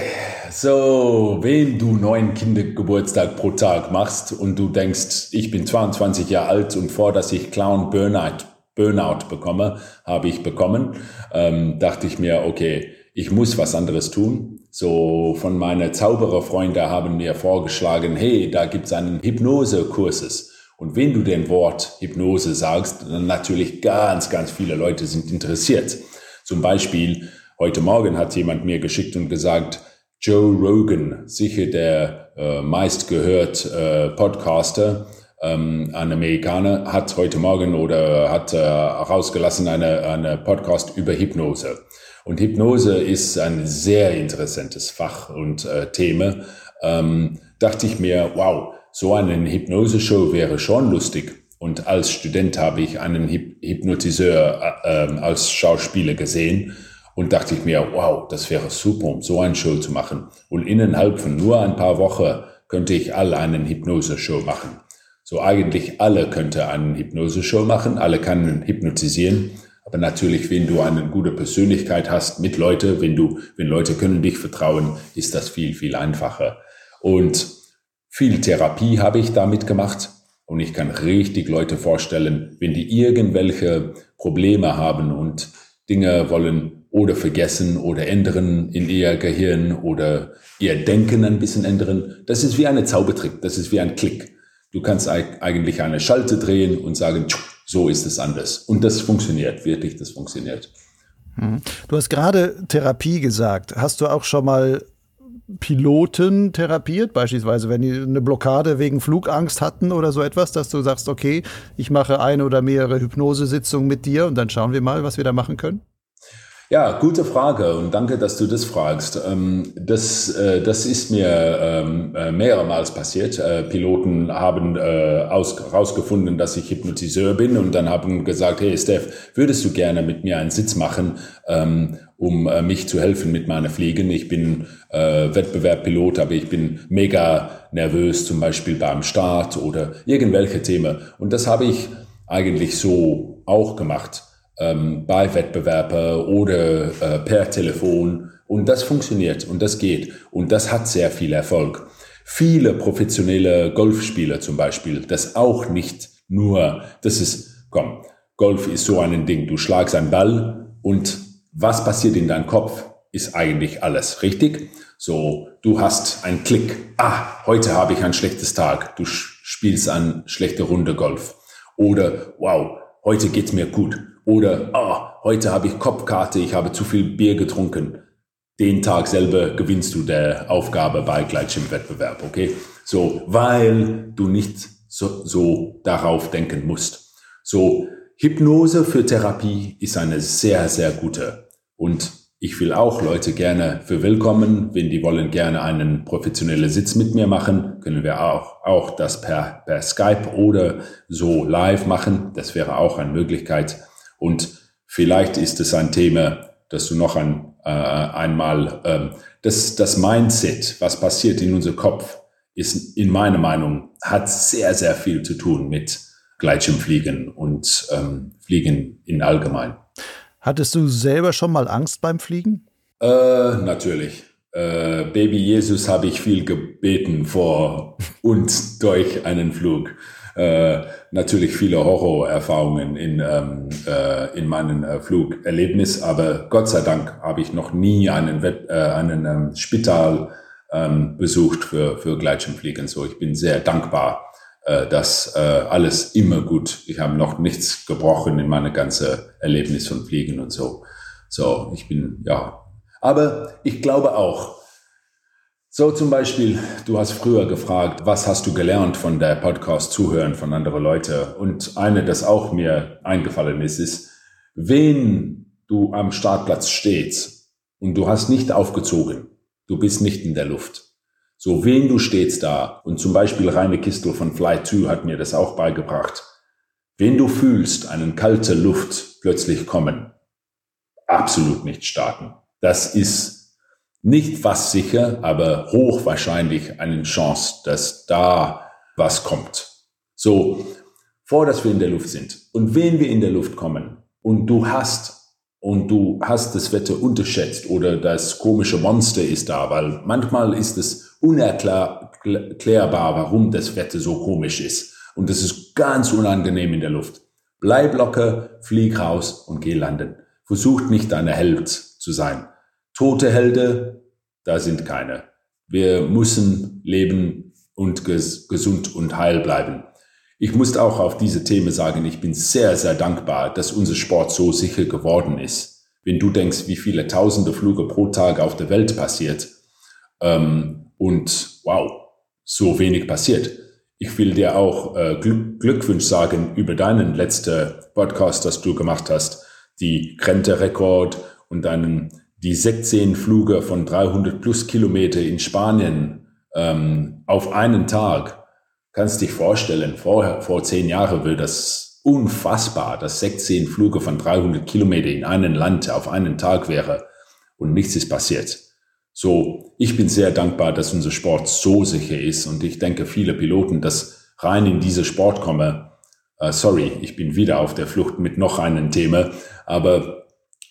A: so, wenn du neun Kindergeburtstag pro Tag machst und du denkst, ich bin 22 Jahre alt und vor, dass ich Clown Burnout, Burnout bekomme, habe ich bekommen, ähm, dachte ich mir, okay, ich muss was anderes tun. So von meiner Zaubererfreunde haben mir vorgeschlagen, hey, da gibt's einen Hypnosekurses. Und wenn du den Wort Hypnose sagst, dann natürlich ganz, ganz viele Leute sind interessiert. Zum Beispiel, heute Morgen hat jemand mir geschickt und gesagt, Joe Rogan, sicher der äh, meistgehört äh, Podcaster, ähm, ein Amerikaner, hat heute Morgen oder hat äh, rausgelassen eine, eine Podcast über Hypnose. Und Hypnose ist ein sehr interessantes Fach und äh, Thema. Ähm, dachte ich mir, wow, so eine Hypnose-Show wäre schon lustig. Und als Student habe ich einen Hypnotiseur äh, äh, als Schauspieler gesehen und dachte ich mir, wow, das wäre super, um so eine Show zu machen. Und innerhalb von nur ein paar Wochen könnte ich alle einen Hypnose-Show machen. So eigentlich alle könnte einen Hypnose-Show machen, alle können hypnotisieren. Aber natürlich, wenn du eine gute Persönlichkeit hast mit Leute, wenn du, wenn Leute können dich vertrauen, ist das viel, viel einfacher. Und viel Therapie habe ich damit gemacht. Und ich kann richtig Leute vorstellen, wenn die irgendwelche Probleme haben und Dinge wollen oder vergessen oder ändern in ihr Gehirn oder ihr Denken ein bisschen ändern. Das ist wie eine Zaubertrick. Das ist wie ein Klick. Du kannst eigentlich eine Schalte drehen und sagen, so ist es anders. Und das funktioniert, wirklich, das funktioniert.
B: Hm. Du hast gerade Therapie gesagt. Hast du auch schon mal Piloten therapiert, beispielsweise wenn die eine Blockade wegen Flugangst hatten oder so etwas, dass du sagst, okay, ich mache eine oder mehrere Hypnosesitzungen mit dir und dann schauen wir mal, was wir da machen können?
A: Ja, gute Frage und danke, dass du das fragst. Ähm, das, äh, das ist mir ähm, äh, mehrmals passiert. Äh, Piloten haben herausgefunden, dass ich Hypnotiseur bin und dann haben gesagt, hey Steph, würdest du gerne mit mir einen Sitz machen, ähm, um mich zu helfen mit meiner Fliegen? Ich bin Wettbewerbpilot, aber ich bin mega nervös, zum Beispiel beim Start oder irgendwelche Themen. Und das habe ich eigentlich so auch gemacht ähm, bei Wettbewerben oder äh, per Telefon. Und das funktioniert und das geht. Und das hat sehr viel Erfolg. Viele professionelle Golfspieler zum Beispiel, das auch nicht nur, das ist, komm, Golf ist so ein Ding. Du schlagst einen Ball und was passiert in deinem Kopf, ist eigentlich alles, richtig? So, du hast einen Klick. Ah, heute habe ich ein schlechtes Tag. Du spielst eine schlechte Runde Golf. Oder, wow, heute geht's mir gut. Oder, ah, heute habe ich Kopfkarte, ich habe zu viel Bier getrunken. Den Tag selber gewinnst du der Aufgabe bei Gleitschirmwettbewerb, okay? So, weil du nicht so, so darauf denken musst. So, Hypnose für Therapie ist eine sehr, sehr gute. Und ich will auch Leute gerne für willkommen. Wenn die wollen gerne einen professionellen Sitz mit mir machen, können wir auch, auch das per, per Skype oder so live machen. Das wäre auch eine Möglichkeit. Und vielleicht ist es ein Thema, dass du noch ein, äh, einmal, ähm, das, das Mindset, was passiert in unserem Kopf, ist in meiner Meinung, hat sehr, sehr viel zu tun mit Gleitschirmfliegen und ähm, Fliegen in allgemein.
B: Hattest du selber schon mal Angst beim Fliegen?
A: Äh, natürlich. Äh, Baby Jesus habe ich viel gebeten vor und durch einen Flug. Äh, natürlich viele Horrorerfahrungen in, ähm, äh, in meinem äh, Flugerlebnis, aber Gott sei Dank habe ich noch nie einen, Wett, äh, einen ähm, Spital ähm, besucht für, für Gleitschirmfliegen. So, ich bin sehr dankbar, äh, dass äh, alles immer gut. Ich habe noch nichts gebrochen in meine ganze Erlebnis von Fliegen und so. So, ich bin, ja. Aber ich glaube auch, so zum Beispiel, du hast früher gefragt, was hast du gelernt von der Podcast zuhören von anderen Leuten? Und eine, das auch mir eingefallen ist, ist, wenn du am Startplatz stehst und du hast nicht aufgezogen, du bist nicht in der Luft. So, wen du stehst da, und zum Beispiel Reine Kistel von Fly 2 hat mir das auch beigebracht, wenn du fühlst, einen kalte Luft plötzlich kommen, absolut nicht starten. Das ist nicht was sicher, aber hochwahrscheinlich eine Chance, dass da was kommt. So, vor dass wir in der Luft sind. Und wenn wir in der Luft kommen und du hast und du hast das Wetter unterschätzt oder das komische Monster ist da, weil manchmal ist es unerklärbar, warum das Wetter so komisch ist. Und es ist ganz unangenehm in der Luft. Bleib locker, flieg raus und geh landen. Versuch nicht eine Held zu sein. Tote Helden, da sind keine. Wir müssen leben und ges gesund und heil bleiben. Ich muss auch auf diese Themen sagen, ich bin sehr, sehr dankbar, dass unser Sport so sicher geworden ist. Wenn du denkst, wie viele tausende Flüge pro Tag auf der Welt passiert ähm, und wow, so wenig passiert. Ich will dir auch äh, Glück Glückwunsch sagen über deinen letzten Podcast, das du gemacht hast, die Krente-Rekord und deinen die 16 Flüge von 300 plus Kilometer in Spanien ähm, auf einen Tag, kannst dich vorstellen, vor, vor zehn Jahren wird das unfassbar, dass 16 Flüge von 300 Kilometer in einem Land auf einen Tag wäre und nichts ist passiert. So, ich bin sehr dankbar, dass unser Sport so sicher ist und ich denke, viele Piloten, dass rein in diese Sport kommen, äh, sorry, ich bin wieder auf der Flucht mit noch einem Thema, aber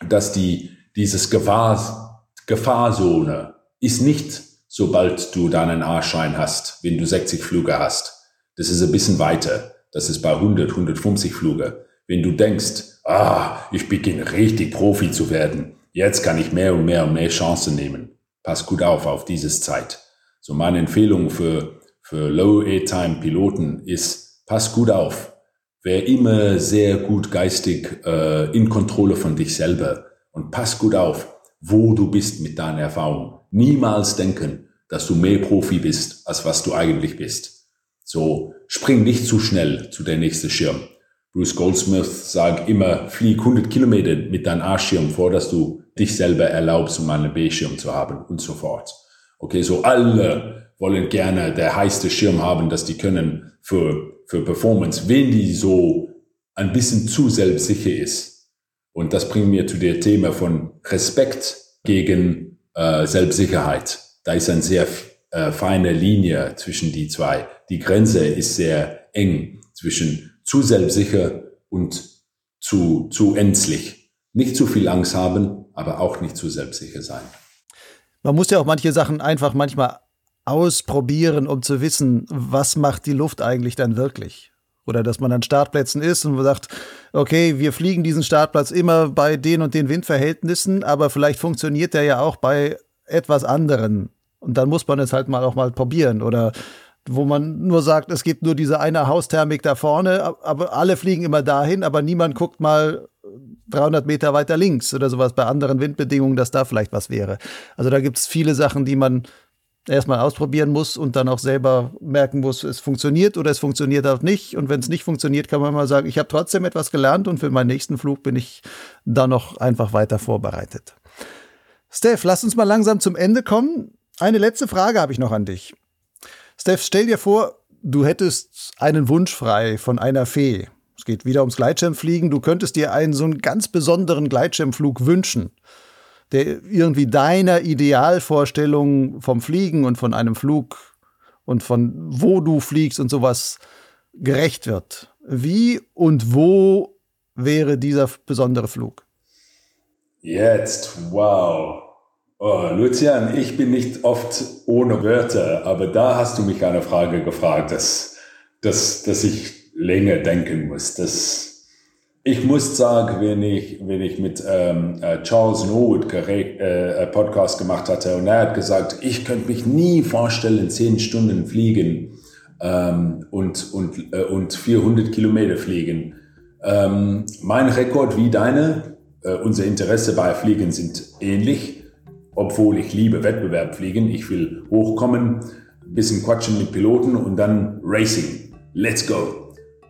A: dass die dieses Gefahr, Gefahrzone ist nicht, sobald du deinen A-Schein hast, wenn du 60 Flüge hast. Das ist ein bisschen weiter. Das ist bei 100, 150 Flüge. Wenn du denkst, ah, ich beginne richtig Profi zu werden, jetzt kann ich mehr und mehr und mehr Chancen nehmen. Pass gut auf auf dieses Zeit. So meine Empfehlung für, für Low-A-Time-Piloten ist, pass gut auf. Wer immer sehr gut geistig äh, in Kontrolle von dich selber und pass gut auf, wo du bist mit deiner Erfahrung. Niemals denken, dass du mehr Profi bist, als was du eigentlich bist. So, spring nicht zu schnell zu der nächsten Schirm. Bruce Goldsmith sagt immer, flieg 100 Kilometer mit deinem A-Schirm vor, dass du dich selber erlaubst, um einen B-Schirm zu haben und so fort. Okay, so alle wollen gerne der heiße Schirm haben, dass die können für, für Performance. Wenn die so ein bisschen zu selbstsicher ist, und das bringt mir zu dem Thema von Respekt gegen äh, Selbstsicherheit. Da ist eine sehr äh, feine Linie zwischen die zwei. Die Grenze ist sehr eng zwischen zu selbstsicher und zu, zu ängstlich. Nicht zu viel Angst haben, aber auch nicht zu selbstsicher sein.
B: Man muss ja auch manche Sachen einfach manchmal ausprobieren, um zu wissen, was macht die Luft eigentlich dann wirklich. Oder dass man an Startplätzen ist und sagt, okay, wir fliegen diesen Startplatz immer bei den und den Windverhältnissen, aber vielleicht funktioniert der ja auch bei etwas anderen. Und dann muss man es halt mal auch mal probieren. Oder wo man nur sagt, es gibt nur diese eine Hausthermik da vorne, aber alle fliegen immer dahin, aber niemand guckt mal 300 Meter weiter links oder sowas bei anderen Windbedingungen, dass da vielleicht was wäre. Also da gibt es viele Sachen, die man erstmal ausprobieren muss und dann auch selber merken muss, es funktioniert oder es funktioniert auch nicht. Und wenn es nicht funktioniert, kann man mal sagen, ich habe trotzdem etwas gelernt und für meinen nächsten Flug bin ich da noch einfach weiter vorbereitet. Steph, lass uns mal langsam zum Ende kommen. Eine letzte Frage habe ich noch an dich. Steph, stell dir vor, du hättest einen Wunsch frei von einer Fee. Es geht wieder ums Gleitschirmfliegen. Du könntest dir einen so einen ganz besonderen Gleitschirmflug wünschen der irgendwie deiner Idealvorstellung vom Fliegen und von einem Flug und von wo du fliegst und sowas gerecht wird. Wie und wo wäre dieser besondere Flug?
A: Jetzt, wow. Oh, Lucian, ich bin nicht oft ohne Wörter, aber da hast du mich eine Frage gefragt, dass, dass, dass ich länger denken muss. Das, ich muss sagen, wenn ich, wenn ich mit ähm, äh, Charles Norwood äh, Podcast gemacht hatte und er hat gesagt, ich könnte mich nie vorstellen, zehn Stunden fliegen ähm, und, und, äh, und 400 Kilometer fliegen. Ähm, mein Rekord wie deine, äh, unser Interesse bei Fliegen sind ähnlich, obwohl ich liebe Wettbewerb fliegen. Ich will hochkommen, bisschen quatschen mit Piloten und dann Racing. Let's go.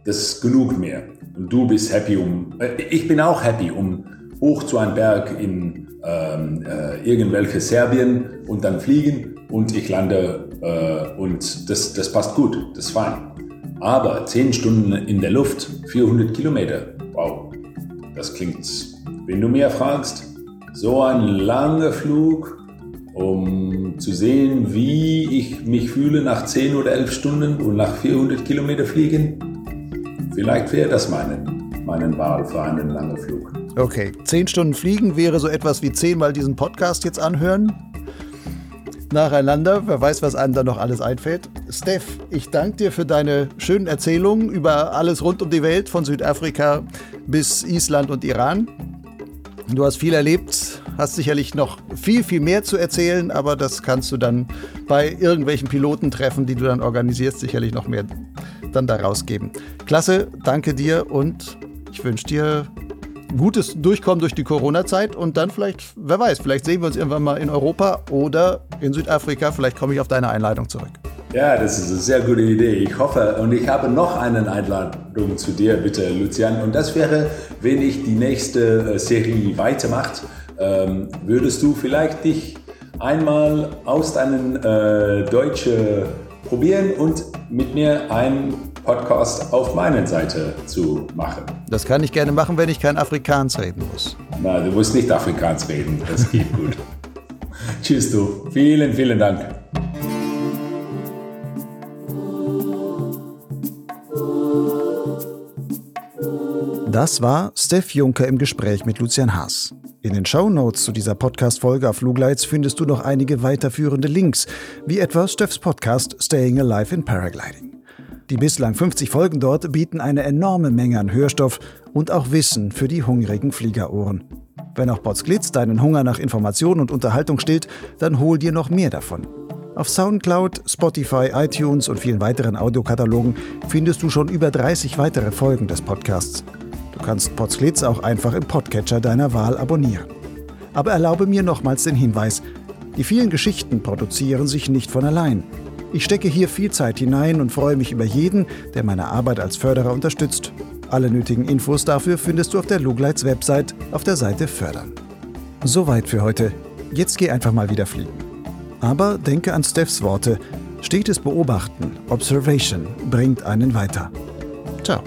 A: Das genug mehr und du bist happy um, äh, ich bin auch happy um hoch zu einem Berg in ähm, äh, irgendwelche Serbien und dann fliegen und ich lande äh, und das, das passt gut, das ist fein. Aber 10 Stunden in der Luft, 400 Kilometer, wow, das klingt, wenn du mehr fragst, so ein langer Flug, um zu sehen, wie ich mich fühle nach 10 oder 11 Stunden und nach 400 Kilometer fliegen, Vielleicht wäre das meine, meine Wahl für einen langen Flug.
B: Okay, zehn Stunden fliegen wäre so etwas wie zehnmal diesen Podcast jetzt anhören. Nacheinander, wer weiß, was einem da noch alles einfällt. Steph, ich danke dir für deine schönen Erzählungen über alles rund um die Welt, von Südafrika bis Island und Iran. Du hast viel erlebt, hast sicherlich noch viel, viel mehr zu erzählen, aber das kannst du dann bei irgendwelchen Pilotentreffen, die du dann organisierst, sicherlich noch mehr dann da rausgeben. Klasse, danke dir und ich wünsche dir gutes Durchkommen durch die Corona-Zeit und dann vielleicht, wer weiß, vielleicht sehen wir uns irgendwann mal in Europa oder in Südafrika. Vielleicht komme ich auf deine Einladung zurück.
A: Ja, das ist eine sehr gute Idee. Ich hoffe, und ich habe noch eine Einladung zu dir, bitte, Lucian. Und das wäre, wenn ich die nächste äh, Serie weitermacht, ähm, würdest du vielleicht dich einmal aus deinen äh, Deutsche probieren und mit mir einen Podcast auf meiner Seite zu machen.
B: Das kann ich gerne machen, wenn ich kein Afrikaans reden muss.
A: Na, du musst nicht Afrikaans reden, das geht gut. [laughs] Tschüss du. Vielen, vielen Dank.
B: Das war Steph Juncker im Gespräch mit Lucian Haas. In den Show Notes zu dieser Podcast-Folge auf Flugleits findest du noch einige weiterführende Links, wie etwa Steffs Podcast Staying Alive in Paragliding. Die bislang 50 Folgen dort bieten eine enorme Menge an Hörstoff und auch Wissen für die hungrigen Fliegerohren. Wenn auch Potsglitz deinen Hunger nach Information und Unterhaltung stillt, dann hol dir noch mehr davon. Auf Soundcloud, Spotify, iTunes und vielen weiteren Audiokatalogen findest du schon über 30 weitere Folgen des Podcasts. Du kannst Potsglitz auch einfach im Podcatcher deiner Wahl abonnieren. Aber erlaube mir nochmals den Hinweis, die vielen Geschichten produzieren sich nicht von allein. Ich stecke hier viel Zeit hinein und freue mich über jeden, der meine Arbeit als Förderer unterstützt. Alle nötigen Infos dafür findest du auf der Lugleits Website auf der Seite Fördern. Soweit für heute. Jetzt geh einfach mal wieder fliegen. Aber denke an Steffs Worte. Stetes Beobachten, Observation, bringt einen weiter. Ciao.